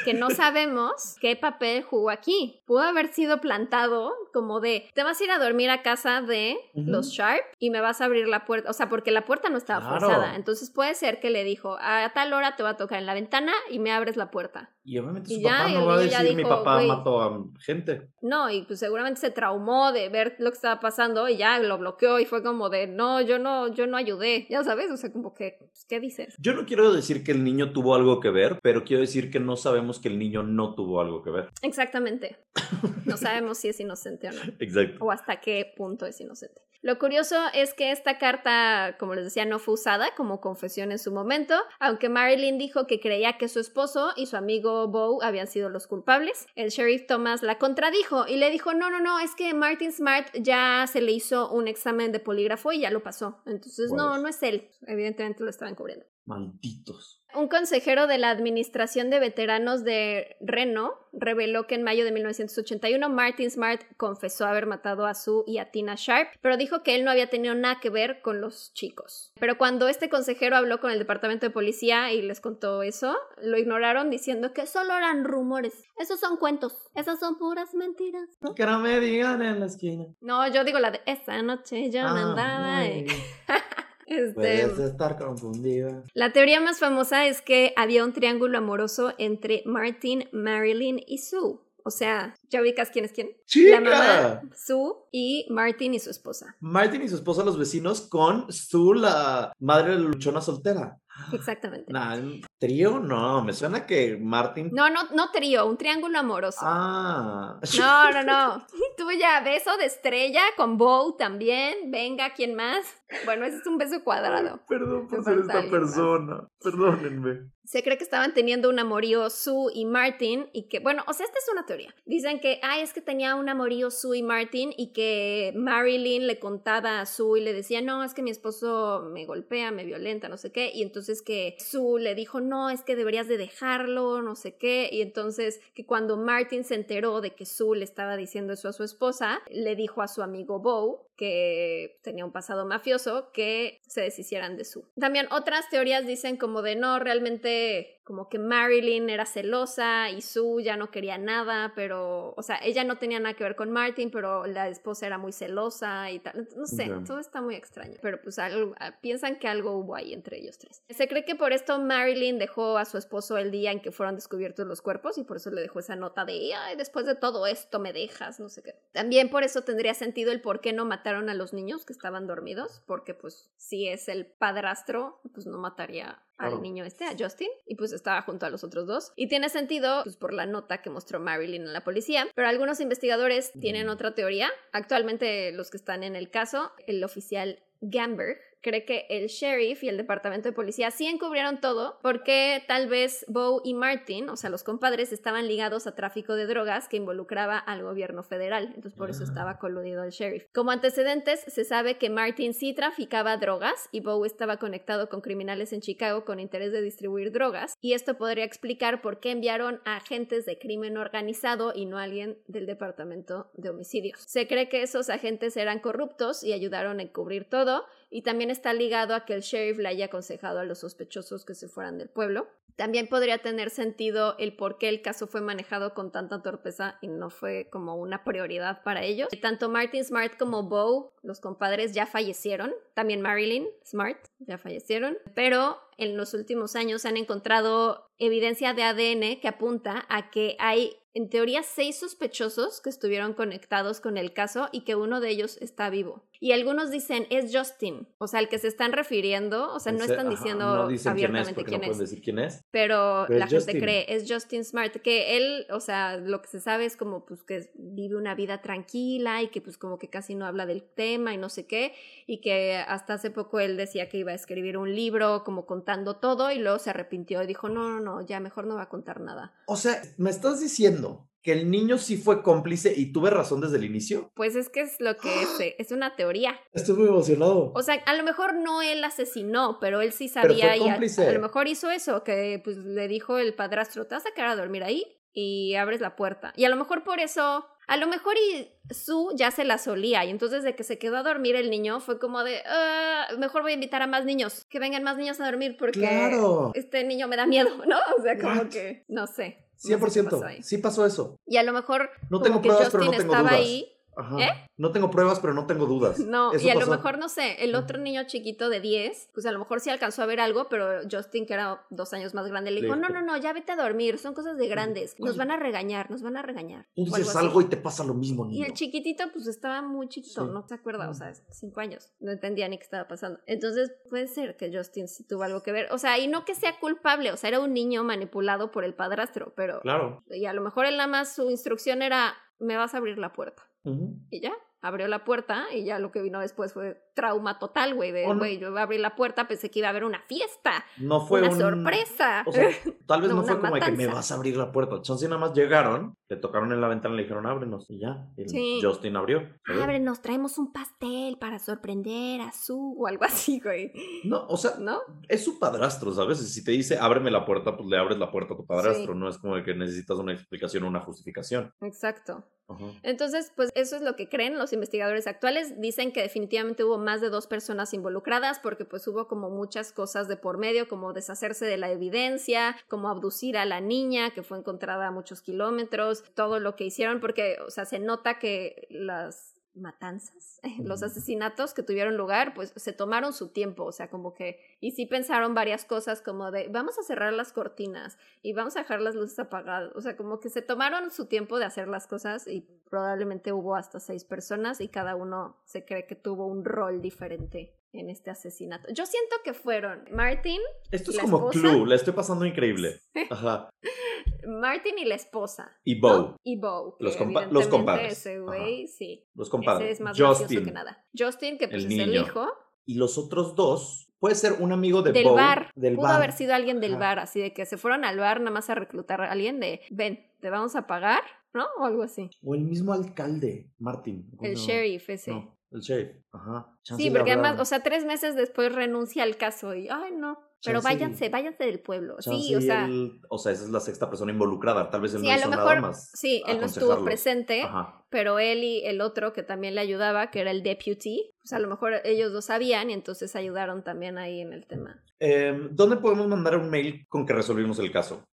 que no sabemos qué papel jugó aquí. Pudo haber sido plantado como de, te vas a ir a dormir a casa de los Sharp y me vas a abrir la puerta. O sea, porque la puerta no estaba Claro. forzada. Entonces puede ser que le dijo, a tal hora te va a tocar en la ventana y me abres la puerta. Y obviamente su papá no va a decir mi papá mató a gente. No, y pues seguramente se traumó de ver lo que estaba pasando y ya lo bloqueó y fue como de, no, yo no, yo no ayudé. Ya sabes, o sea, como que, pues, ¿qué dices? Yo no quiero decir que el niño tuvo algo que ver, pero quiero decir que no sabemos que el niño no tuvo algo que ver. Exactamente. No sabemos si es inocente o no. Exacto. o hasta qué punto es inocente. Lo curioso es que esta carta, como les decía, no fue usada como confesión en su momento, aunque Marilyn dijo que creía que su esposo y su amigo Bo habían sido los culpables. El sheriff Thomas la contradijo y le dijo, no, no, no, es que Martin Smart ya se le hizo un examen de polígrafo y ya lo pasó. Entonces, no, no es él. Evidentemente lo estaban cubriendo. Malditos. Un consejero de la Administración de Veteranos de Reno reveló que en mayo de 1981 Martin Smart confesó haber matado a Sue y a Tina Sharp, pero dijo que él no había tenido nada que ver con los chicos. Pero cuando este consejero habló con el departamento de policía y les contó eso, lo ignoraron diciendo que solo eran rumores. Esos son cuentos. Esas son puras mentiras. Que no me digan en la esquina. No, yo digo la de esa noche yo Ah, andaba. muy en-". bien. Este, Puedes estar confundida. la teoría más famosa es que había un triángulo amoroso entre Martin, Marilyn y Sue. O sea, ¿ya ubicas quién es quién? La mamá, ¡Chica! Sue y Martin y su esposa. Martin y su esposa, los vecinos, con Stu, la madre luchona soltera. Exactamente. Nah, ¿un ¿Trío? No, me suena que Martin. No, no, no trío, un triángulo amoroso. Ah. No, no, no. Tú ya, beso de estrella con Bow también. Venga, ¿quién más? Bueno, ese es un beso cuadrado. Perdón por ser esta más. persona. Perdónenme. Se cree que estaban teniendo un amorío Sue y Martin y que, bueno, o sea, esta es una teoría. Dicen que, ay, es que tenía un amorío Sue y Martin y que Marilyn le contaba a Sue y le decía, no, es que mi esposo me golpea, me violenta, no sé qué. Y entonces que Sue le dijo, no, es que deberías de dejarlo, no sé qué. Y entonces que cuando Martin se enteró de que Sue le estaba diciendo eso a su esposa, le dijo a su amigo Bo que tenía un pasado mafioso, que se deshicieran de Sue. También otras teorías dicen como de no, realmente como que Marilyn era celosa y Sue ya no quería nada, pero, o sea, ella no tenía nada que ver con Martin, pero la esposa era muy celosa y tal. No sé, todo está muy extraño, pero pues algo- piensan que algo hubo ahí entre ellos tres. Se cree que por esto Marilyn dejó a su esposo el día en que fueron descubiertos los cuerpos y por eso le dejó esa nota de, ay, después de todo esto me dejas, no sé qué. También por eso tendría sentido el por qué no mataron a los niños que estaban dormidos, porque pues si es el padrastro, pues no mataría al Claro. niño este, a Justin, y pues estaba junto a los otros dos. Y tiene sentido, pues por la nota que mostró Marilyn a la policía, pero algunos investigadores tienen otra teoría. Actualmente los que están en el caso, el oficial Gamberg cree que el sheriff y el departamento de policía sí encubrieron todo porque tal vez Bo y Martin, o sea, los compadres, estaban ligados a tráfico de drogas que involucraba al gobierno federal. Entonces por eso Ah. estaba coludido el sheriff. Como antecedentes, se sabe que Martin sí traficaba drogas y Bo estaba conectado con criminales en Chicago con interés de distribuir drogas. Y esto podría explicar por qué enviaron a agentes de crimen organizado y no a alguien del departamento de homicidios. Se cree que esos agentes eran corruptos y ayudaron a encubrir todo y también está ligado a que el sheriff le haya aconsejado a los sospechosos que se fueran del pueblo. También podría tener sentido el por qué el caso fue manejado con tanta torpeza y no fue como una prioridad para ellos. Tanto Martin Smart como Bo, los compadres, ya fallecieron. También Marilyn Smart ya fallecieron. Pero en los últimos años han encontrado evidencia de ADN que apunta a que hay en teoría seis sospechosos que estuvieron conectados con el caso y que uno de ellos está vivo. Y algunos dicen es Justin, o sea, el que se están refiriendo, o sea, no están ajá, diciendo no dicen quién es abiertamente quién no es, decir quién es. pero Pero la es gente Justin. cree es Justin Smart, que él, o sea, lo que se sabe es como pues que vive una vida tranquila y que pues como que casi no habla del tema y no sé qué, y que hasta hace poco él decía que iba a escribir un libro como contando todo y luego se arrepintió y dijo, no, no, no, ya mejor no va a contar nada. O sea, ¿me estás diciendo que el niño sí fue cómplice y tuve razón desde el inicio? Pues es que es lo que es, eh, es una teoría. Estoy muy emocionado. O sea, a lo mejor no él asesinó, pero él sí sabía y a, a lo mejor hizo eso, que pues le dijo el padrastro, te vas a quedar a dormir ahí y abres la puerta. Y a lo mejor por eso, a lo mejor y Su ya se la solía y entonces de que se quedó a dormir el niño fue como de, "Ah, mejor voy a invitar a más niños, que vengan más niños a dormir porque Claro. este niño me da miedo, ¿no? O sea, como What? que, no sé. no sé qué 100%. pasó ahí. Sí pasó eso. Y a lo mejor No como tengo que pruebas, pero Justin no tengo estaba dudas. ahí Ajá. ¿Eh? No tengo pruebas, pero no tengo dudas. No, Eso y a lo mejor, no sé, el otro niño chiquito de 10, pues a lo mejor sí alcanzó a ver algo, pero Justin, que era dos años más grande, le dijo, Le- no, no, no, ya vete a dormir, son cosas de grandes, nos van a regañar, nos van a regañar. Tú dices algo y te pasa lo mismo, Y niño. el chiquitito, pues estaba muy chiquito, Sí. no se acuerda, o sea, cinco años, no entendía ni qué estaba pasando. Entonces, puede ser que Justin sí tuvo algo que ver, o sea, y no que sea culpable, o sea, era un niño manipulado por el padrastro, pero, Claro. y a lo mejor él nada más su instrucción era, me vas a abrir la puerta. Y ya, abrió la puerta y ya lo que vino después fue trauma total, güey, de, Oh, no. güey, yo iba a abrir la puerta, pensé que iba a haber una fiesta, No fue una un... sorpresa. O sea, tal vez No, fue como de que me vas a abrir la puerta. Chance nada más llegaron, le tocaron en la ventana y le dijeron ábrenos. Y ya. Y Sí. Justin abrió. Ábrenos, traemos un pastel para sorprender a su o algo así, güey. No, o sea, ¿No? es su padrastro, ¿sabes? Si te dice ábreme la puerta, pues le abres la puerta a tu padrastro. Sí. No es como de que necesitas una explicación o una justificación. Exacto. Ajá. Entonces, pues eso es lo que creen los investigadores actuales. Dicen que definitivamente hubo más de dos personas involucradas porque pues hubo como muchas cosas de por medio, como deshacerse de la evidencia, como abducir a la niña que fue encontrada a muchos kilómetros, todo lo que hicieron porque, o sea, se nota que las matanzas, los asesinatos que tuvieron lugar, pues se tomaron su tiempo, o sea, como que, y sí pensaron varias cosas como de, vamos a cerrar las cortinas y vamos a dejar las luces apagadas, o sea, como que se tomaron su tiempo de hacer las cosas y probablemente hubo hasta seis personas y cada uno se cree que tuvo un rol diferente en este asesinato. Yo siento que fueron Martin, Esto es ¿La como esposa? Clue, la estoy pasando increíble. Ajá. Martin y la esposa. Y ¿no? Bo, Y Bo. Los compa- los compadres. Ese güey, sí. los Ese compadres. es más Justin. que nada. Justin, que pues El es el hijo Y los otros dos, puede ser un amigo de del Bo, bar. Del Pudo bar. haber sido alguien del Ajá. bar, así de que se fueron al bar nada más a reclutar a alguien de, ven, te vamos a pagar, ¿no? O algo así. O el mismo alcalde, Martin. ¿cómo El sheriff ese. No, el sheriff. Ajá. Chance Sí, porque además, o sea, tres meses después renuncia al caso y, ay, no. Pero Chance y- váyanse, váyanse del pueblo. Chance Sí, o sea, él- o sea, esa es la sexta persona involucrada. Tal vez él sí, no a hizo lo nada mejor, más. sí, él no estuvo presente, Ajá. pero él y el otro que también le ayudaba, que era el deputy, pues a lo mejor ellos lo sabían y entonces ayudaron también ahí en el tema. Eh, ¿Dónde podemos mandar un mail con que resolvimos el caso?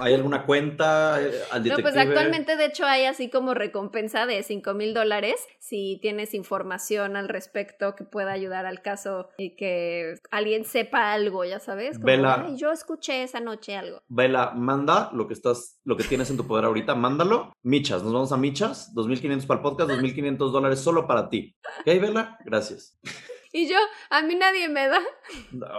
¿Hay alguna cuenta eh, al No, detective? pues actualmente de hecho hay así como recompensa de 5 mil dólares si tienes información al respecto que pueda ayudar al caso y que alguien sepa algo, ya sabes. Como, Vela. "Ay, yo escuché esa noche algo. Vela, manda lo que estás, lo que tienes en tu poder ahorita, mándalo. Michas, nos vamos a Michas, 2.500 para el podcast, 2.500 dólares solo para ti. ¿Ok, Vela? Gracias. Y yo, a mí nadie me da.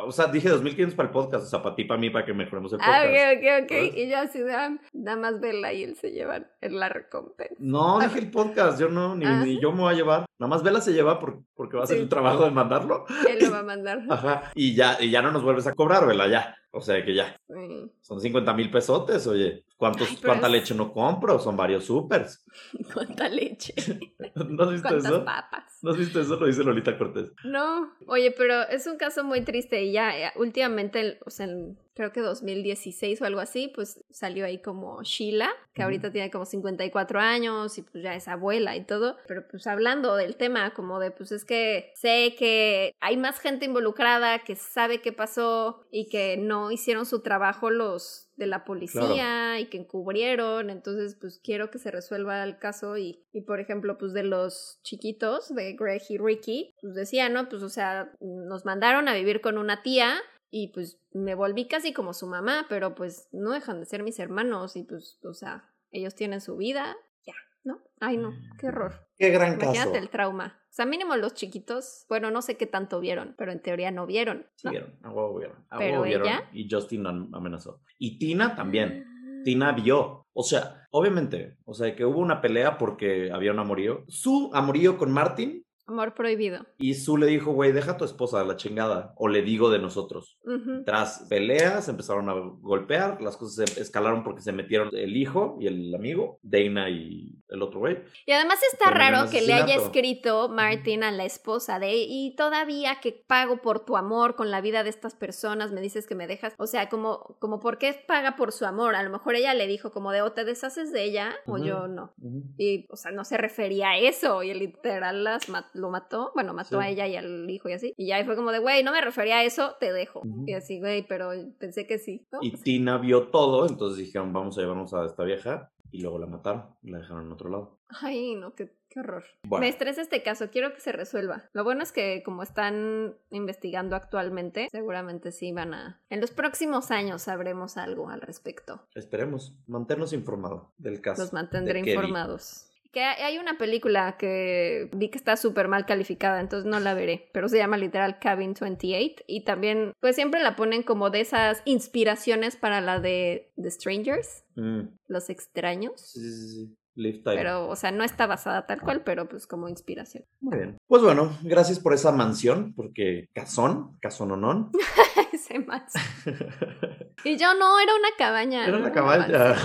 O sea, dije 2.500 para el podcast, o sea, para ti, para mí, para que mejoremos el Ah, podcast. ok, ok, ok. ¿Sabes? Y yo así ah, nada más verla y él se lleva la recompensa. No, dije el podcast, yo no, ni, Ah, ni yo me voy a llevar. Nada más Vela se lleva por- porque va a hacer Sí. el trabajo de mandarlo. Él lo va a mandar. Ajá. Y ya, y ya no nos vuelves a cobrar, Vela, ya. O sea que ya. Sí. Son 50 mil pesotes, oye. ¿Cuántos, Ay, ¿Cuánta es- leche no compro? Son varios supers. Cuánta leche. ¿No has visto Cuántas eso? papas. ¿No has visto eso? Lo dice Lolita Cortés. No, oye, pero es un caso muy triste y ya eh, últimamente, o sea, en- creo que 2016 o algo así, pues salió ahí como Sheila, que ahorita tiene como 54 años y pues ya es abuela y todo, pero pues hablando del tema como de, pues es que sé que hay más gente involucrada que sabe qué pasó y que no hicieron su trabajo los de la policía y que encubrieron, entonces pues quiero que se resuelva el caso y, y por ejemplo pues de los chiquitos de Greg y Ricky, pues decía, ¿no? Pues o sea, nos mandaron a vivir con una tía y pues me volví casi como su mamá, pero pues no dejan de ser mis hermanos y pues, o sea, ellos tienen su vida, ya, ¿no? Ay no, qué horror. Qué gran caso. Imagínate el trauma. O sea, mínimo los chiquitos, bueno, no sé qué tanto vieron, pero en teoría no vieron. Sí vieron, a huevo vieron. A Pero huevo vieron. ella- Y Justin am- amenazó. Y Tina también. Ah. Tina vio. O sea, obviamente, o sea, que hubo una pelea porque había un amorío. Su amorío con Martin Amor prohibido. y Su le dijo, güey, deja a tu esposa a la chingada. O le digo de nosotros. Tras peleas, empezaron a golpear, las cosas se escalaron porque se metieron el hijo y el amigo, Dana y el otro güey. Y además está raro que le haya escrito Martin a la esposa de y todavía que pago por tu amor con la vida de estas personas, me dices que me dejas, o sea, como como por qué paga por su amor, a lo mejor ella le dijo como de o te deshaces de ella o yo no. Y, o sea, no se refería a eso. Y literal las ma- lo mató. Bueno, mató Sí. a ella y al hijo y así. Y ya fue como de, güey, no me refería a eso, te dejo. Y así, güey, pero pensé que sí. ¿no? Y Tina vio todo, entonces dijeron, vamos a llevarnos a esta vieja. Y luego la mataron, la dejaron en otro lado. Ay, no, qué, qué horror. Bueno. Me estresa este caso, quiero que se resuelva. Lo bueno es que como están investigando actualmente, seguramente sí van a... En los próximos años sabremos algo al respecto. Esperemos, mantenernos informados del caso. Los mantendré de informados. Que hay una película que vi que está súper mal calificada, entonces no la veré, pero se llama literal Cabin 28 y también pues siempre la ponen como de esas inspiraciones para la de The Strangers, Mm, Los extraños. sí, sí, sí. Live time. Pero, o sea, no está basada tal cual, pero pues como inspiración. Muy bien. Pues bueno, gracias por esa mansión, porque casón, casononón. Ese más. Y yo no, era una cabaña. Era la cabaña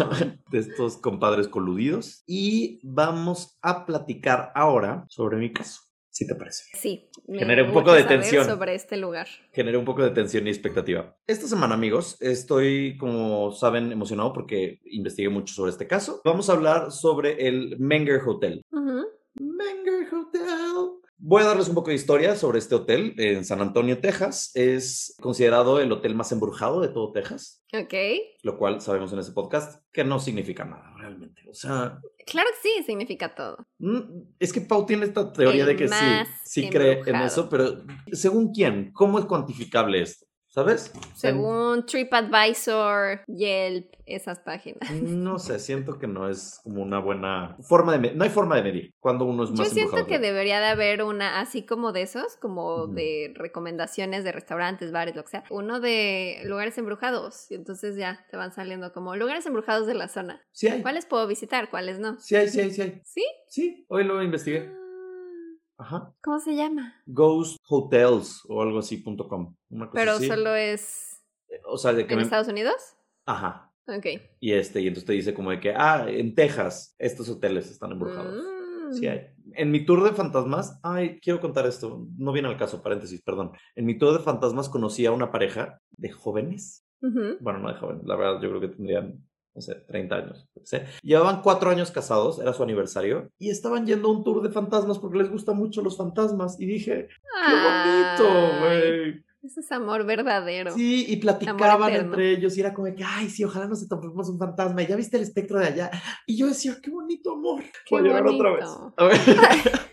de estos compadres coludidos. Y vamos a platicar ahora sobre mi caso, si te parece. Sí. me Generé un poco de tensión. sobre este lugar. Generé un poco de tensión y expectativa. Esta semana, amigos, estoy, como saben, emocionado porque investigué mucho sobre este caso. Vamos a hablar sobre el Menger Hotel. Menger Hotel. Voy a darles un poco de historia sobre este hotel en San Antonio, Texas. Es considerado el hotel más embrujado de todo Texas, Ok. lo cual sabemos en este podcast que no significa nada realmente. O sea, Claro que sí, significa todo. mm, es que Pau tiene esta teoría El de que sí, sí cree en eso, pero ¿según quién? ¿Cómo es cuantificable esto? ¿Sabes? Según TripAdvisor, Yelp, esas páginas. No sé, siento que no es como una buena forma de medir. No hay forma de medir cuando uno es más Yo siento que debería de haber una, así como de esos, como de recomendaciones de restaurantes, bares, lo que sea. Uno de lugares embrujados. Y entonces ya te van saliendo como lugares embrujados de la zona. Sí hay. ¿Cuáles puedo visitar? ¿Cuáles no? Sí hay, sí hay, sí hay. ¿Sí? Sí, hoy lo investigué. Ah, Ajá. ¿Cómo se llama? Ghost Hotels o algo así punto com. Una cosa Pero así. solo es O sea, de que en me- Estados Unidos. Ajá. Ok. Y este, y entonces te dice como de que, ah, en Texas, estos hoteles están embrujados. Mm. Sí hay. En mi tour de fantasmas, ay, quiero contar esto, no viene al caso, paréntesis, perdón. En mi tour de fantasmas conocí a una pareja de jóvenes. Bueno, no de jóvenes, la verdad yo creo que tendrían, no sé, 30 años. qué sé. Llevaban cuatro años casados, era su aniversario, y estaban yendo a un tour de fantasmas porque les gustan mucho los fantasmas. Y dije, qué bonito, güey. Ese es amor verdadero. Sí, y platicaban entre ellos y era como que, ay, sí, ojalá no se topemos un fantasma. Y ya viste el espectro de allá. Y yo decía, qué bonito amor. Qué Voy a llorar otra vez. A ver.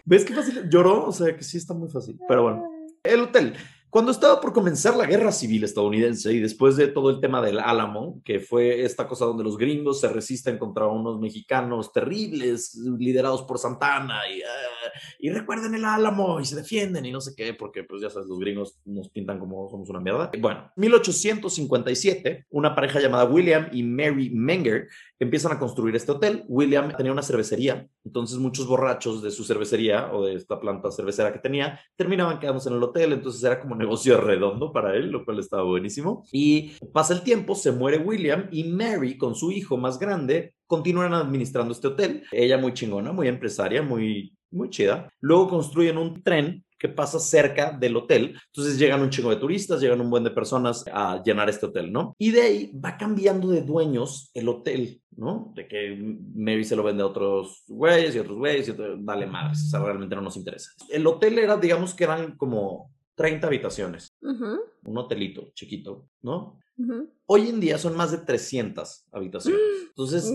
¿Ves qué fácil? Lloró, o sea que sí está muy fácil. Pero bueno, el hotel. Cuando estaba por comenzar la guerra civil estadounidense y después de todo el tema del Álamo, que fue esta cosa donde los gringos se resisten contra unos mexicanos terribles liderados por Santana y, y recuerden el Álamo y se defienden y no sé qué, porque pues ya sabes, los gringos nos pintan como somos una mierda. Bueno, 1857, una pareja llamada William y Mary Menger empiezan a construir este hotel. William tenía una cervecería, entonces muchos borrachos de su cervecería o de esta planta cervecera que tenía terminaban quedándose en el hotel, entonces era como negocio redondo para él, lo cual estaba buenísimo. Y pasa el tiempo, se muere William y Mary con su hijo más grande continúan administrando este hotel. Ella muy chingona, muy empresaria, muy, muy chida. Luego construyen un tren que pasa cerca del hotel. Entonces llegan un chingo de turistas, llegan un buen de personas a llenar este hotel, ¿no? Y de ahí va cambiando de dueños el hotel, ¿no? De que Mary se lo vende a otros güeyes y otros güeyes y otro- vale madres, o sea, realmente no nos interesa. El hotel era, digamos que eran como 30 habitaciones, Ujú, un hotelito chiquito, ¿no? Hoy en día son más de 300 habitaciones. Entonces,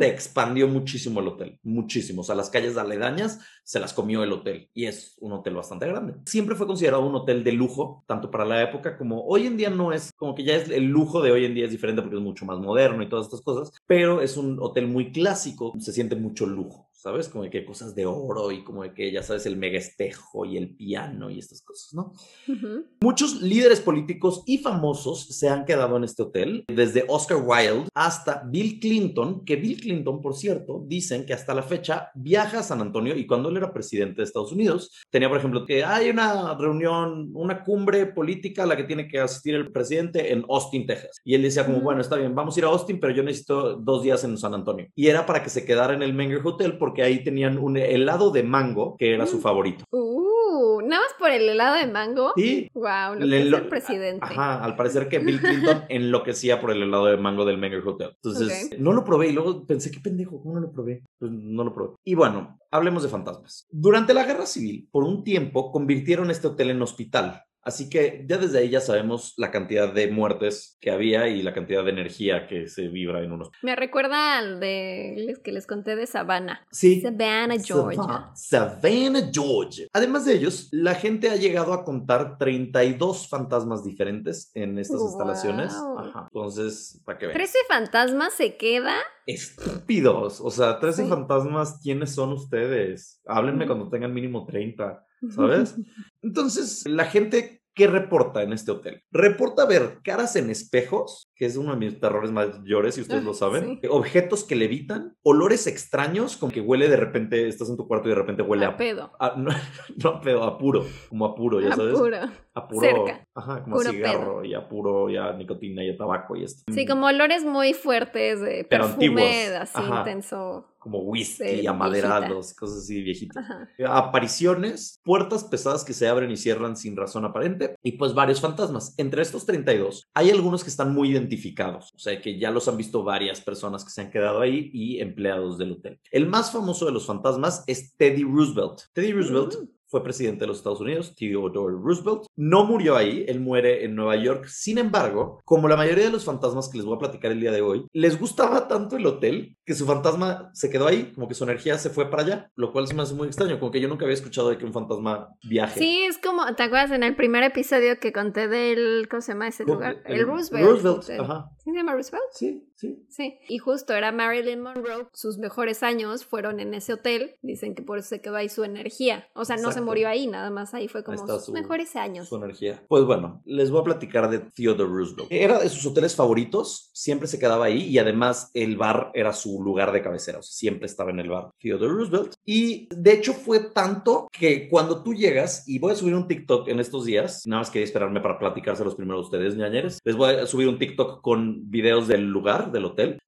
se expandió muchísimo el hotel, muchísimo. O sea, las calles aledañas se las comió el hotel y es un hotel bastante grande. Siempre fue considerado un hotel de lujo, tanto para la época como hoy en día no es, como que ya es el lujo de hoy en día es diferente porque es mucho más moderno y todas estas cosas, pero es un hotel muy clásico, se siente mucho lujo, ¿sabes? Como de que cosas de oro y como de que ya sabes el mega espejo y el piano y estas cosas, ¿no? Ujú. Muchos líderes políticos y famosos se han quedado en este hotel, desde Oscar Wilde hasta Bill Clinton, que Bill Clinton, por cierto, dicen que hasta la fecha viaja a San Antonio y cuando él era presidente de Estados Unidos, tenía, por ejemplo, que hay una reunión, una cumbre política a la que tiene que asistir el presidente en Austin, Texas. Y él decía como, Ujú. bueno, está bien, vamos a ir a Austin, pero yo necesito dos días en San Antonio. Y era para que se quedara en el Menger Hotel porque ahí tenían un helado de mango que era su Mm. favorito. Uh, nada más por el helado de mango. Sí, Wow, lo que es el presidente. Ajá, al parecer que Bill Clinton enloquecía por el helado de mango del Menger Hotel. Entonces, Ok. no lo probé y luego pensé, qué pendejo, ¿cómo no lo probé? Pues no lo probé. Y bueno, hablemos de fantasmas. Durante la guerra civil, por un tiempo, convirtieron este hotel en hospital. Así que ya desde ahí ya sabemos la cantidad de muertes que había y la cantidad de energía que se vibra en un hospital. Me recuerda al de que les conté de Savannah. Sí. Savannah, Georgia. Savannah, Savannah, Georgia. Además de ellos, la gente ha llegado a contar 32 fantasmas diferentes en estas Wow. instalaciones. Ajá. Entonces, para que vean. ¿Trece fantasmas se queda? Estúpidos. O sea, 13 Sí. fantasmas, ¿quiénes son ustedes? Háblenme Mm. cuando tengan mínimo 30, ¿sabes? Entonces, la gente ¿Qué reporta en este hotel? Reporta ver caras en espejos, que es uno de mis terrores mayores, si ustedes lo saben. sí. Objetos que levitan, olores extraños, como que huele de repente, estás en tu cuarto y de repente huele a a, pedo. a- no, no a pedo, a puro, como a puro, ya A sabes. puro. A puro, Cerca. ajá, como Puro a cigarro y a puro, y a nicotina y a tabaco y esto. Sí, Mm, como olores muy fuertes de Pero perfume antiguos. así Ajá. intenso. como whisky, de amaderados, cosas así viejitas. Ajá. apariciones, puertas pesadas que se abren y cierran sin razón aparente y pues varios fantasmas. Entre estos 32 hay algunos que están muy identificados, o sea que ya los han visto varias personas que se han quedado ahí y empleados del hotel. El más famoso de los fantasmas es Teddy Roosevelt. Teddy Roosevelt Mm. Fue presidente de los Estados Unidos, Theodore Roosevelt. No murió ahí, él muere en Nueva York. Sin embargo, como la mayoría de los fantasmas que les voy a platicar el día de hoy, les gustaba tanto el hotel que su fantasma se quedó ahí, como que su energía se fue para allá, lo cual se me hace muy extraño, como que yo nunca había escuchado de que un fantasma viaje. Sí, es como, ¿te acuerdas en el primer episodio que conté del, ¿cómo se llama ese lugar? El, Roosevelt. Roosevelt, ajá. ¿Sí se llama Roosevelt? Sí, sí. Sí, y justo era Marilyn Monroe, sus mejores años fueron en ese hotel, dicen que por eso se quedó ahí su energía, o sea, no se murió ahí, nada más ahí fue como sus su- mejores años. su energía. Pues bueno, les voy a platicar de Theodore Roosevelt. Era de sus hoteles favoritos, siempre se quedaba ahí y además el bar era su lugar de cabecera, o sea, siempre estaba en el bar Theodore Roosevelt. Y de hecho fue tanto que cuando tú llegas, y voy a subir un TikTok en estos días, nada más quería esperarme para platicárselos primero a ustedes, ñañeres, les voy a subir un TikTok con videos del lugar, del hotel.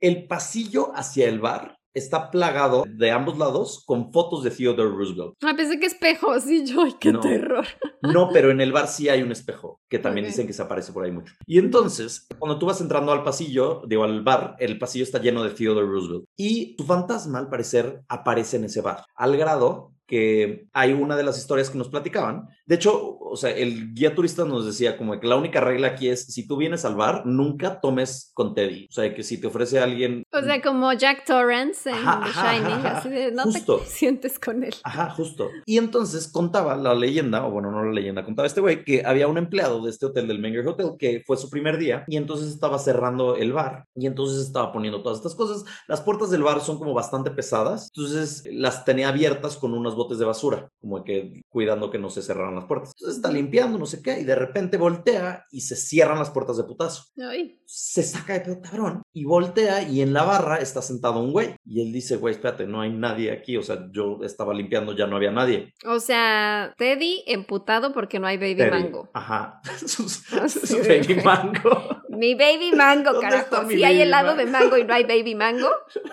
El pasillo hacia el bar está plagado de ambos lados con fotos de Theodore Roosevelt. Ah, pensé que espejos, y yo, ay, qué No. terror. No, pero en el bar sí hay un espejo, que también dicen que se aparece por ahí mucho. Y entonces, cuando tú vas entrando al pasillo, digo, al bar, el pasillo está lleno de Theodore Roosevelt. Y tu fantasma, al parecer, aparece en ese bar, al grado que hay una de las historias que nos platicaban. De hecho, o sea, el guía turista nos decía como que la única regla aquí es, si tú vienes al bar, nunca tomes con Teddy. O sea, que si te ofrece alguien... O sea, como Jack Torrance en Ajá, The Shining, ajá, así de no justo. te sientes con él. Ajá, justo. Y entonces contaba la leyenda, o bueno, no la leyenda, contaba este güey que había un empleado de este hotel, del Menger Hotel, que fue su primer día y entonces estaba cerrando el bar y entonces estaba poniendo todas estas cosas. Las puertas del bar son como bastante pesadas, entonces las tenía abiertas con unos botes de basura, como que cuidando que no se cerraran las puertas. Entonces está limpiando, no sé qué, y de repente voltea y se cierran las puertas de putazo Ay, se saca de pedo cabrón y voltea y en la barra está sentado un güey y él dice, güey, espérate, no hay nadie aquí, o sea, yo estaba limpiando, ya no había nadie. O sea, Teddy emputado porque no hay baby Teddy. mango. Ajá, de baby mango. Mi baby mango, ¿Dónde está carajo. Si hay helado mango? de mango y no hay baby mango.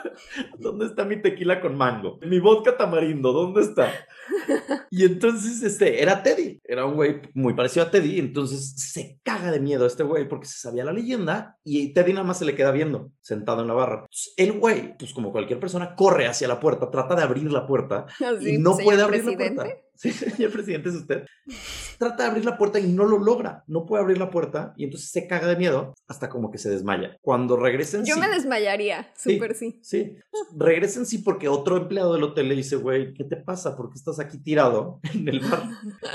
¿Dónde está mi tequila con mango? Mi vodka tamarindo, ¿dónde está? Y entonces, este, era Teddy, era un güey muy parecido a Teddy, entonces se caga de miedo este güey porque se sabía la leyenda y Teddy nada más se le queda viendo, sentado en la barra. Entonces, el güey, pues como cualquier persona, corre hacia la puerta, trata de abrir la puerta y no puede abrir la puerta. Sí, señor presidente, es usted. Trata de abrir la puerta y no lo logra. No puede abrir la puerta y entonces se caga de miedo hasta como que se desmaya. Cuando regresen, Yo sí. me desmayaría, Sí. súper sí. Sí, regresen sí porque otro empleado del hotel le dice, güey, ¿qué te pasa? ¿Por qué estás aquí tirado en el bar?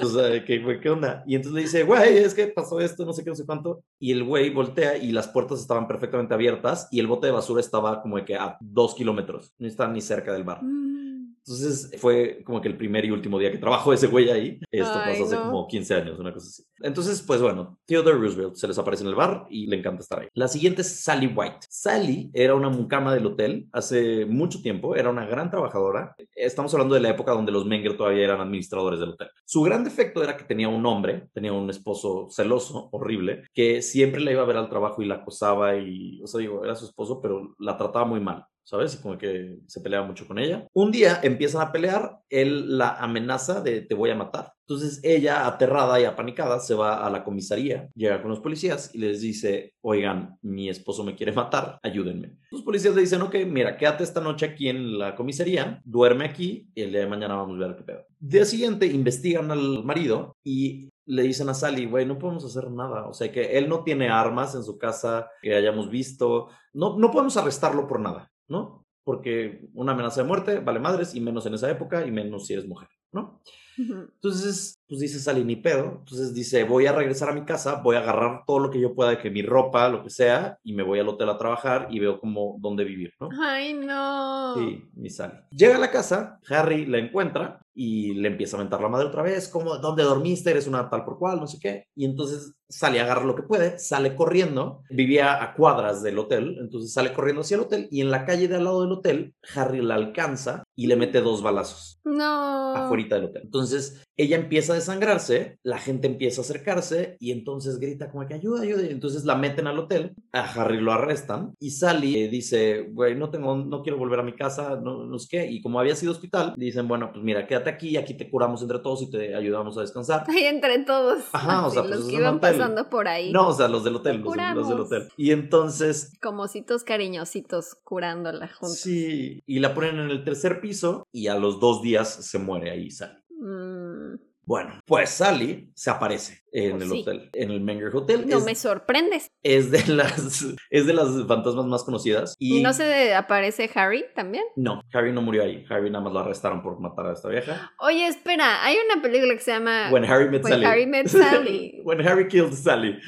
O sea, ¿qué, güey, ¿qué onda? Y entonces le dice, güey, es que pasó esto, no sé qué, no sé cuánto. Y el güey voltea y las puertas estaban perfectamente abiertas y el bote de basura estaba como de que a dos kilómetros. No estaba ni cerca del bar. Mm. Entonces fue como que el primer y último día que trabajó ese güey ahí. Esto Ay, pasó hace no. como 15 años, una cosa así. Entonces, pues bueno, Theodore Roosevelt se les aparece en el bar y le encanta estar ahí. La siguiente es Sally White. Sally era una mucama del hotel hace mucho tiempo, era una gran trabajadora. Estamos hablando de la época donde los Menger todavía eran administradores del hotel. Su gran defecto era que tenía un hombre, tenía un esposo celoso, horrible, que siempre la iba a ver al trabajo y la acosaba y, o sea, digo, era su esposo, pero la trataba muy mal. ¿Sabes? Y como que se peleaba mucho con ella. Un día empiezan a pelear, él la amenaza de te voy a matar. Entonces ella, aterrada y apanicada, se va a la comisaría, llega con los policías y les dice, oigan, mi esposo me quiere matar, ayúdenme. Los policías le dicen, ok, mira, quédate esta noche aquí en la comisaría, duerme aquí y el día de mañana vamos a ver qué pedo. Día siguiente investigan al marido y le dicen a Sally, güey, no podemos hacer nada. O sea, que él no tiene armas en su casa que hayamos visto. No, no podemos arrestarlo por nada, ¿no? Porque una amenaza de muerte vale madres y menos en esa época y menos si eres mujer, ¿no? Entonces, pues dice Sally, ni pedo. Entonces dice, voy a regresar a mi casa, voy a agarrar todo lo que yo pueda, de que mi ropa, lo que sea, y me voy al hotel a trabajar y veo como dónde vivir, ¿no? Ay, no. Sí, mi Sally. Llega a la casa, Harry la encuentra y le empieza a mentar la madre otra vez, como, ¿dónde dormiste? Eres una tal por cual, no sé qué. Y entonces Sally agarra lo que puede, sale corriendo, vivía a cuadras del hotel, entonces sale corriendo hacia el hotel y en la calle de al lado del hotel, Harry la alcanza y le mete dos balazos No. afuera del hotel. Entonces ella empieza a desangrarse, la gente empieza a acercarse y entonces grita como que ayuda, ayuda. Y entonces la meten al hotel, a Harry lo arrestan y Sally eh, dice, güey, no tengo, no quiero volver a mi casa, no, no sé qué. Y como había sido hospital, dicen, bueno, pues mira, quédate aquí, aquí te curamos entre todos y te ayudamos a descansar. Ay, entre todos. Ajá, o sea, pues los que iban hotel. pasando por ahí. No, o sea, los del hotel, los, del- los del Curamos. hotel. Y entonces Como ositos cariñositos curándola juntos. Sí, y la ponen en el tercer piso y a los dos días se muere ahí Sally. Mm, Bueno, pues Sally se aparece en Pues el sí. hotel, en el Menger Hotel. no es, me sorprendes. es de las es de las fantasmas más conocidas y ¿Y no se aparece Harry también? no, Harry no murió ahí. Harry nada más lo arrestaron por matar a esta vieja. Oye, espera, hay una película que se llama When Harry met When Sally. Harry Met Sally. When Harry killed Sally.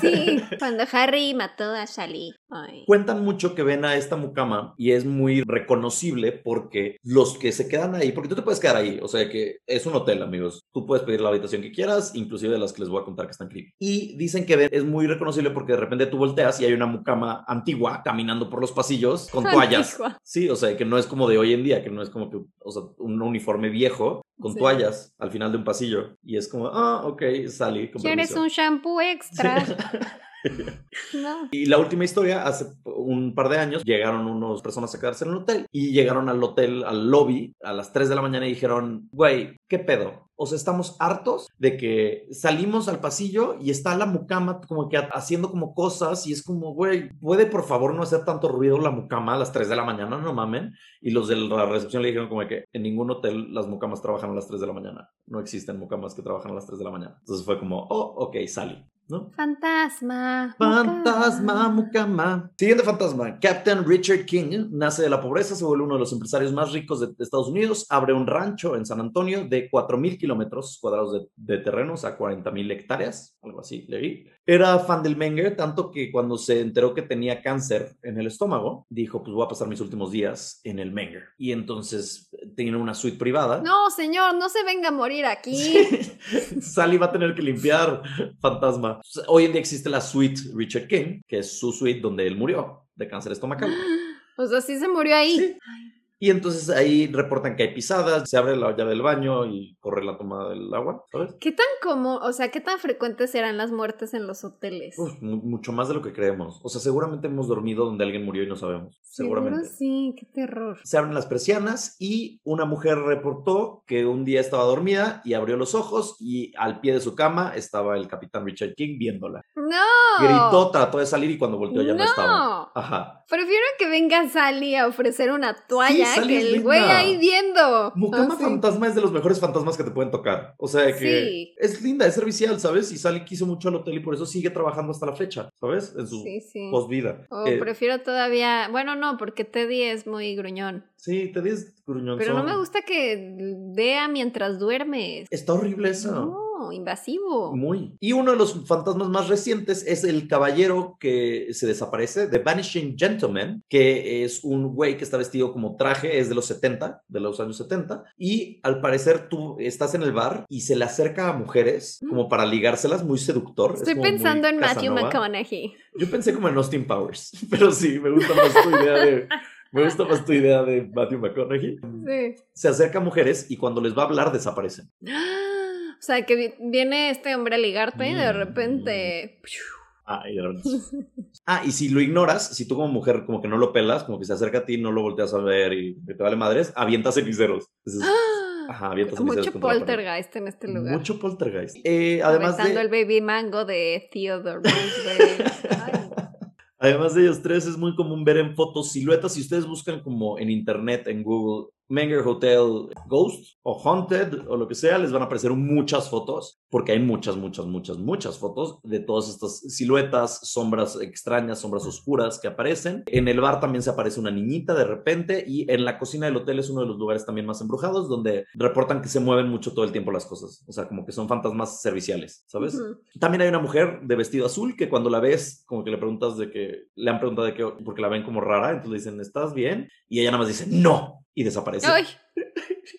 Sí, cuando Harry mató a Sally. Ay. Cuentan mucho que ven a esta mucama y es muy reconocible porque los que se quedan ahí, porque tú te puedes quedar ahí, o sea que es un hotel, amigos. Tú puedes pedir la habitación que quieras, inclusive las que les voy a contar que están creepy. Y dicen que es muy reconocible porque de repente tú volteas y hay una mucama antigua caminando por los pasillos con toallas. Sí, o sea, que no es como de hoy en día, que no es como que, o sea, un uniforme viejo con Sí. toallas al final de un pasillo. Y es como, ah, ok, Sally. con ¿Quieres un shampoo extra? Sí. Y la última historia, hace un par de años, llegaron unas personas a quedarse en el hotel y llegaron al hotel, al lobby, a las 3 de la mañana y dijeron, güey, ¿qué pedo? O sea, estamos hartos de que salimos al pasillo y está la mucama como que ha- haciendo como cosas y es como, güey, ¿puede por favor no hacer tanto ruido la mucama a las 3 de la mañana? No mamen. Y los de la recepción le dijeron como que en ningún hotel las mucamas trabajan a las 3 de la mañana. No existen mucamas que trabajan a las 3 de la mañana. Entonces fue como, oh, ok, salí, ¿no? Fantasma. Fantasma, mucama. Siguiente fantasma. Captain Richard King nace de la pobreza, se vuelve uno de los empresarios más ricos de, Estados Unidos, abre un rancho en San Antonio de 4.000 kilómetros cuadrados de, de terrenos a 40.000 hectáreas, algo así, leí. Era fan del Menger, tanto que cuando se enteró que tenía cáncer en el estómago, dijo, pues voy a pasar mis últimos días en el Menger. Y entonces eh, tiene una suite privada. No, señor, no se venga a morir aquí. Sally va a tener que limpiar, fantasma. Hoy en día existe la suite Richard King, que es su suite donde él murió de cáncer estomacal. O sea, sí se murió ahí. Sí. Y entonces ahí reportan que hay pisadas, se abre la llave del baño y corre la toma del agua, ¿sabes? ¿Qué tan común, o sea, qué tan frecuentes eran las muertes en los hoteles? Uf, mucho más de lo que creemos. O sea, seguramente hemos dormido donde alguien murió y no sabemos. Seguro Seguramente. sí, qué terror. Se abren las persianas y una mujer reportó que un día estaba dormida y abrió los ojos y al pie de su cama estaba el capitán Richard King viéndola. ¡No! Gritó, trató de salir y cuando volteó ya no, ¡No! estaba. Ajá. Prefiero que venga Sally a ofrecer una toalla que es el güey ahí viendo. Mucama sí. Fantasma es de los mejores fantasmas que te pueden tocar. O sea que Sí. es linda, es servicial, ¿sabes? Y Sally quiso mucho al hotel y por eso sigue trabajando hasta la fecha, ¿sabes? En su Sí, sí. posvida. O Eh, prefiero todavía. Bueno, no, porque Teddy es muy gruñón. sí, te dices gruñón. Pero no me gusta que vea mientras duermes. Está horrible eso. No, invasivo. Muy. Y uno de los fantasmas más recientes es el caballero que se desaparece, The Vanishing Gentleman, que es un güey que está vestido como traje, es de los 70, de los años 70, y al parecer tú estás en el bar y se le acerca a mujeres como para ligárselas, muy seductor. es Estoy muy pensando en Matthew Casanova. McConaughey. Yo pensé como en Austin Powers, pero sí, me gusta más tu idea de... Me gusta más tu idea de Matthew McConaughey. Sí. Se acerca a mujeres y cuando les va a hablar desaparecen. O sea, que vi- viene este hombre a ligarte y de Mm. repente. Ah, y de repente- Ah, y si lo ignoras, si tú como mujer como que no lo pelas, como que se acerca a ti, no lo volteas a ver y te vale madres, avientas ceniceros. Entonces, Ajá, avientas ceniceros Mucho poltergeist en este lugar. Mucho poltergeist. Eh, además, Aventando el de, baby mango de Theodore Roosevelt. Además de ellos tres, es muy común ver en fotos siluetas. Si ustedes buscan como en internet, en Google, Menger Hotel Ghost o Haunted o lo que sea, les van a aparecer muchas fotos, porque hay muchas, muchas, muchas, muchas fotos de todas estas siluetas, sombras extrañas, sombras oscuras que aparecen. En el bar también se aparece una niñita de repente y en la cocina del hotel es uno de los lugares también más embrujados donde reportan que se mueven mucho todo el tiempo las cosas, o sea, como que son fantasmas serviciales, ¿sabes? También hay una mujer de vestido azul que cuando la ves, como que le preguntas de que, le han preguntado de que, porque la ven como rara, entonces le dicen, ¿estás bien? Y ella nada más dice, no, y desaparece. Ay.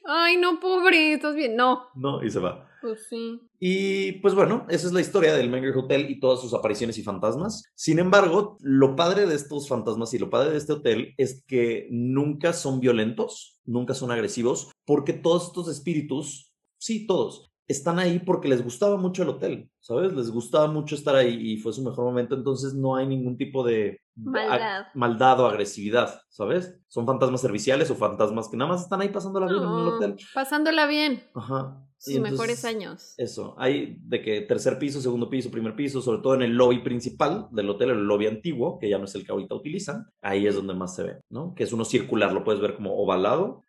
Ay, no, pobre, ¿estás bien? No. No, y se va. Pues sí. Y pues bueno, esa es la historia del Menger Hotel y todas sus apariciones y fantasmas. Sin embargo, lo padre de estos fantasmas y lo padre de este hotel es que nunca son violentos, nunca son agresivos, porque todos estos espíritus, sí, todos, están ahí porque les gustaba mucho el hotel, ¿sabes? Les gustaba mucho estar ahí y fue su mejor momento, entonces no hay ningún tipo de Maldad. o agresividad, ¿sabes? Son fantasmas serviciales o fantasmas que nada más están ahí pasándola bien en el hotel. Pasándola bien. Ajá. Sus Y entonces- mejores años. Eso, hay de que tercer piso, segundo piso, primer piso, sobre todo en el lobby principal del hotel, el lobby antiguo, que ya no es el que ahorita utilizan, ahí es donde más se ve, ¿no? Que es uno circular, lo puedes ver como ovalado,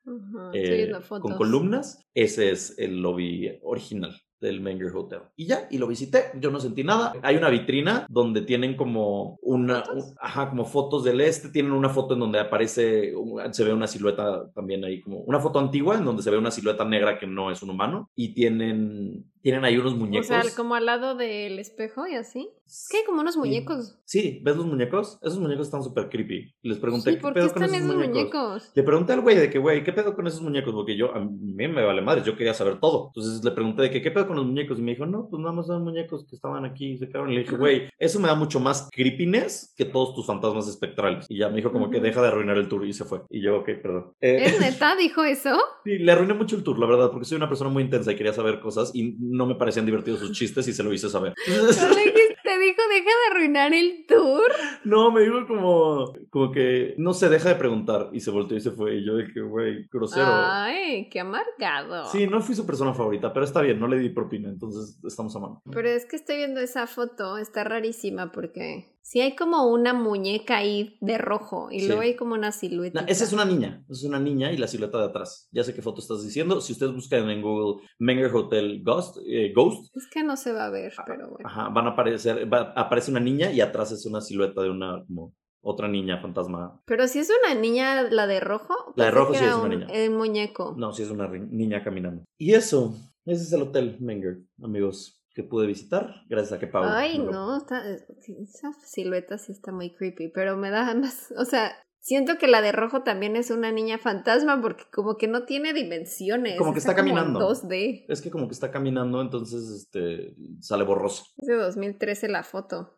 eh, con columnas. Ese es el lobby original del Menger Hotel. Y ya, y lo visité, yo no sentí nada. Hay una vitrina donde tienen como una, un- ajá, como fotos del este, tienen una foto en donde aparece, se ve una silueta también ahí, como una foto antigua en donde se ve una silueta negra que no es un humano. Y tienen, tienen ahí unos O muñecos. sea, como al lado del espejo y así. Hay como unos muñecos. Sí, ¿ves los muñecos? Esos muñecos están súper creepy. Les pregunté, Sí, ¿qué ¿por qué pedo con esos esos muñecos? muñecos? Le pregunté al güey de que, güey, ¿qué pedo con esos muñecos? Porque yo, a mí me vale madre, yo quería saber todo. Entonces le pregunté de que, ¿qué pedo con los muñecos? Y me dijo, no, pues nada más son muñecos que estaban aquí y se quedaron. Y le dije, güey, eso me da mucho más creepiness que todos tus fantasmas espectrales. Y ya me dijo como que deja de arruinar el tour y se fue. Y yo, ok, perdón. Eh, ¿Es neta? ¿Dijo eso? sí, le arruiné mucho el tour, la verdad, porque soy una persona muy intensa y quería saber cosas y no me parecían divertidos sus chistes y se lo hice saber. ¿No le dijiste- ¿Te dijo deja de arruinar el tour? No, me dijo como, como que, no se deja de preguntar y se volteó y se fue. Y yo dije, güey, grosero. Ay, qué amargado. Sí, no fui su persona favorita, pero está bien, no le di propina, entonces estamos a mano. Pero es que estoy viendo esa foto, está rarísima porque sí hay como una muñeca ahí de rojo y Sí. luego hay como una silueta. No, esa es una niña, esa es una niña y la silueta de atrás. Ya sé qué foto estás diciendo. Si ustedes buscan en Google Menger Hotel Ghost, eh, Ghost Es que no se va a ver, pero bueno. ajá, van a aparecer, va- aparece una niña y atrás es una silueta de una, como, otra niña fantasma. Pero si es una niña, la de rojo. La de rojo sí es una un- niña. El muñeco. No, sí es una niña caminando. Y eso, ese es el Hotel Menger, amigos, que pude visitar gracias a que Pau. Ay, lo- no, está, esa silueta sí está muy creepy, pero me da más, o sea, siento que la de rojo también es una niña fantasma porque como que no tiene dimensiones. Como que está caminando. 2D. Es que como que está caminando, entonces este, sale borroso. Es de 2013 la foto.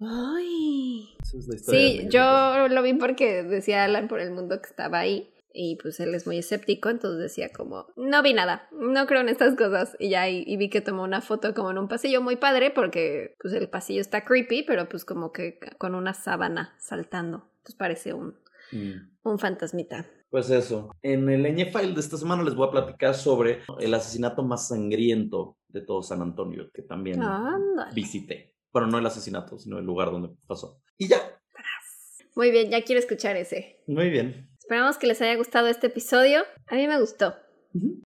Ay. Esa es la historia Sí, yo lo vi porque decía Alan por el mundo que estaba ahí. Y pues él es muy escéptico, entonces decía como, no vi nada, no creo en estas cosas. Y ya, y, y vi que tomó una foto como en un pasillo muy padre, porque pues el pasillo está creepy, pero pues como que con una sábana saltando. Pues parece un, Mm. un fantasmita. Pues eso. En el Ñ File de esta semana les voy a platicar sobre el asesinato más sangriento de todo San Antonio, que también visité. Bueno, no el asesinato, sino el lugar donde pasó. Y ya. Muy bien, ya quiero escuchar ese. Muy bien. Esperamos que les haya gustado este episodio. A mí me gustó.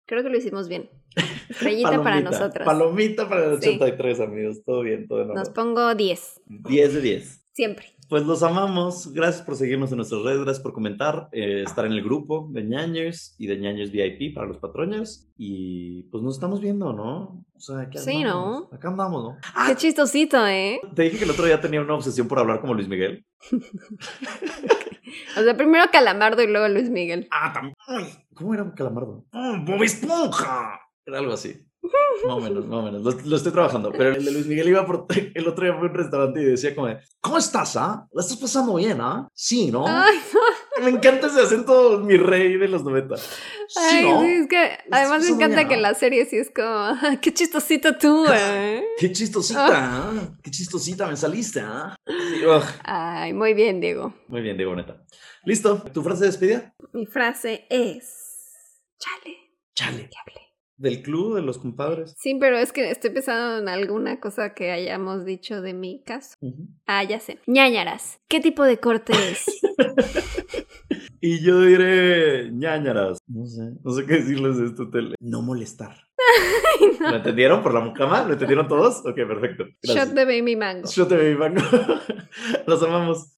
Creo que lo hicimos bien. Estrellita para nosotros. Palomita para el Sí. 83, amigos. Todo bien, todo en Nos pongo 10. 10 de 10. Siempre. Pues los amamos. Gracias por seguirnos en nuestras redes, gracias por comentar, eh, estar en el grupo de ñañers y de ñañers VIP para los patroñers. Y pues nos estamos viendo, ¿no? O sea, aquí Sí, andamos. Acá andamos, ¿no? Ah, Qué chistosito, ¿eh? te dije que el otro día tenía una obsesión por hablar como Luis Miguel. O sea, primero Calamardo y luego Luis Miguel. Ah, también. ¿Cómo era Calamardo? ¡Ah, ¡Bob Esponja! Era algo así. Más o menos, más o menos. Lo, lo estoy trabajando. Pero el de Luis Miguel iba por. El otro día fue a un restaurante y decía como ¿Cómo estás, ah? ¿La estás pasando bien, ah? Sí, ¿no? Ay, Me encanta ese acento, mi rey de los 90. Sí, ay, ¿no? sí, es que además me encanta bien, que ¿no? la serie sí es como, "Ah, qué chistosito tú, ¿eh? Qué chistosita, ah. Qué chistosita me saliste, ah. Ay, muy bien, Diego. Muy bien, Diego, neta. ¿Listo? ¿Tu frase de despedida? Mi frase es, chale, Chale. hablé. Del club de los compadres. Sí, pero es que estoy pensando en alguna cosa que hayamos dicho de mi caso. Ah, ya sé. ñañaras. ¿Qué tipo de corte es? Y yo diré ñañaras. No sé. No sé qué decirles de este hotel. No molestar. ¿Lo entendieron por la mucama? ¿Lo entendieron todos? Ok, perfecto. Gracias. Shot de baby mango. Shot de baby mango. Los amamos.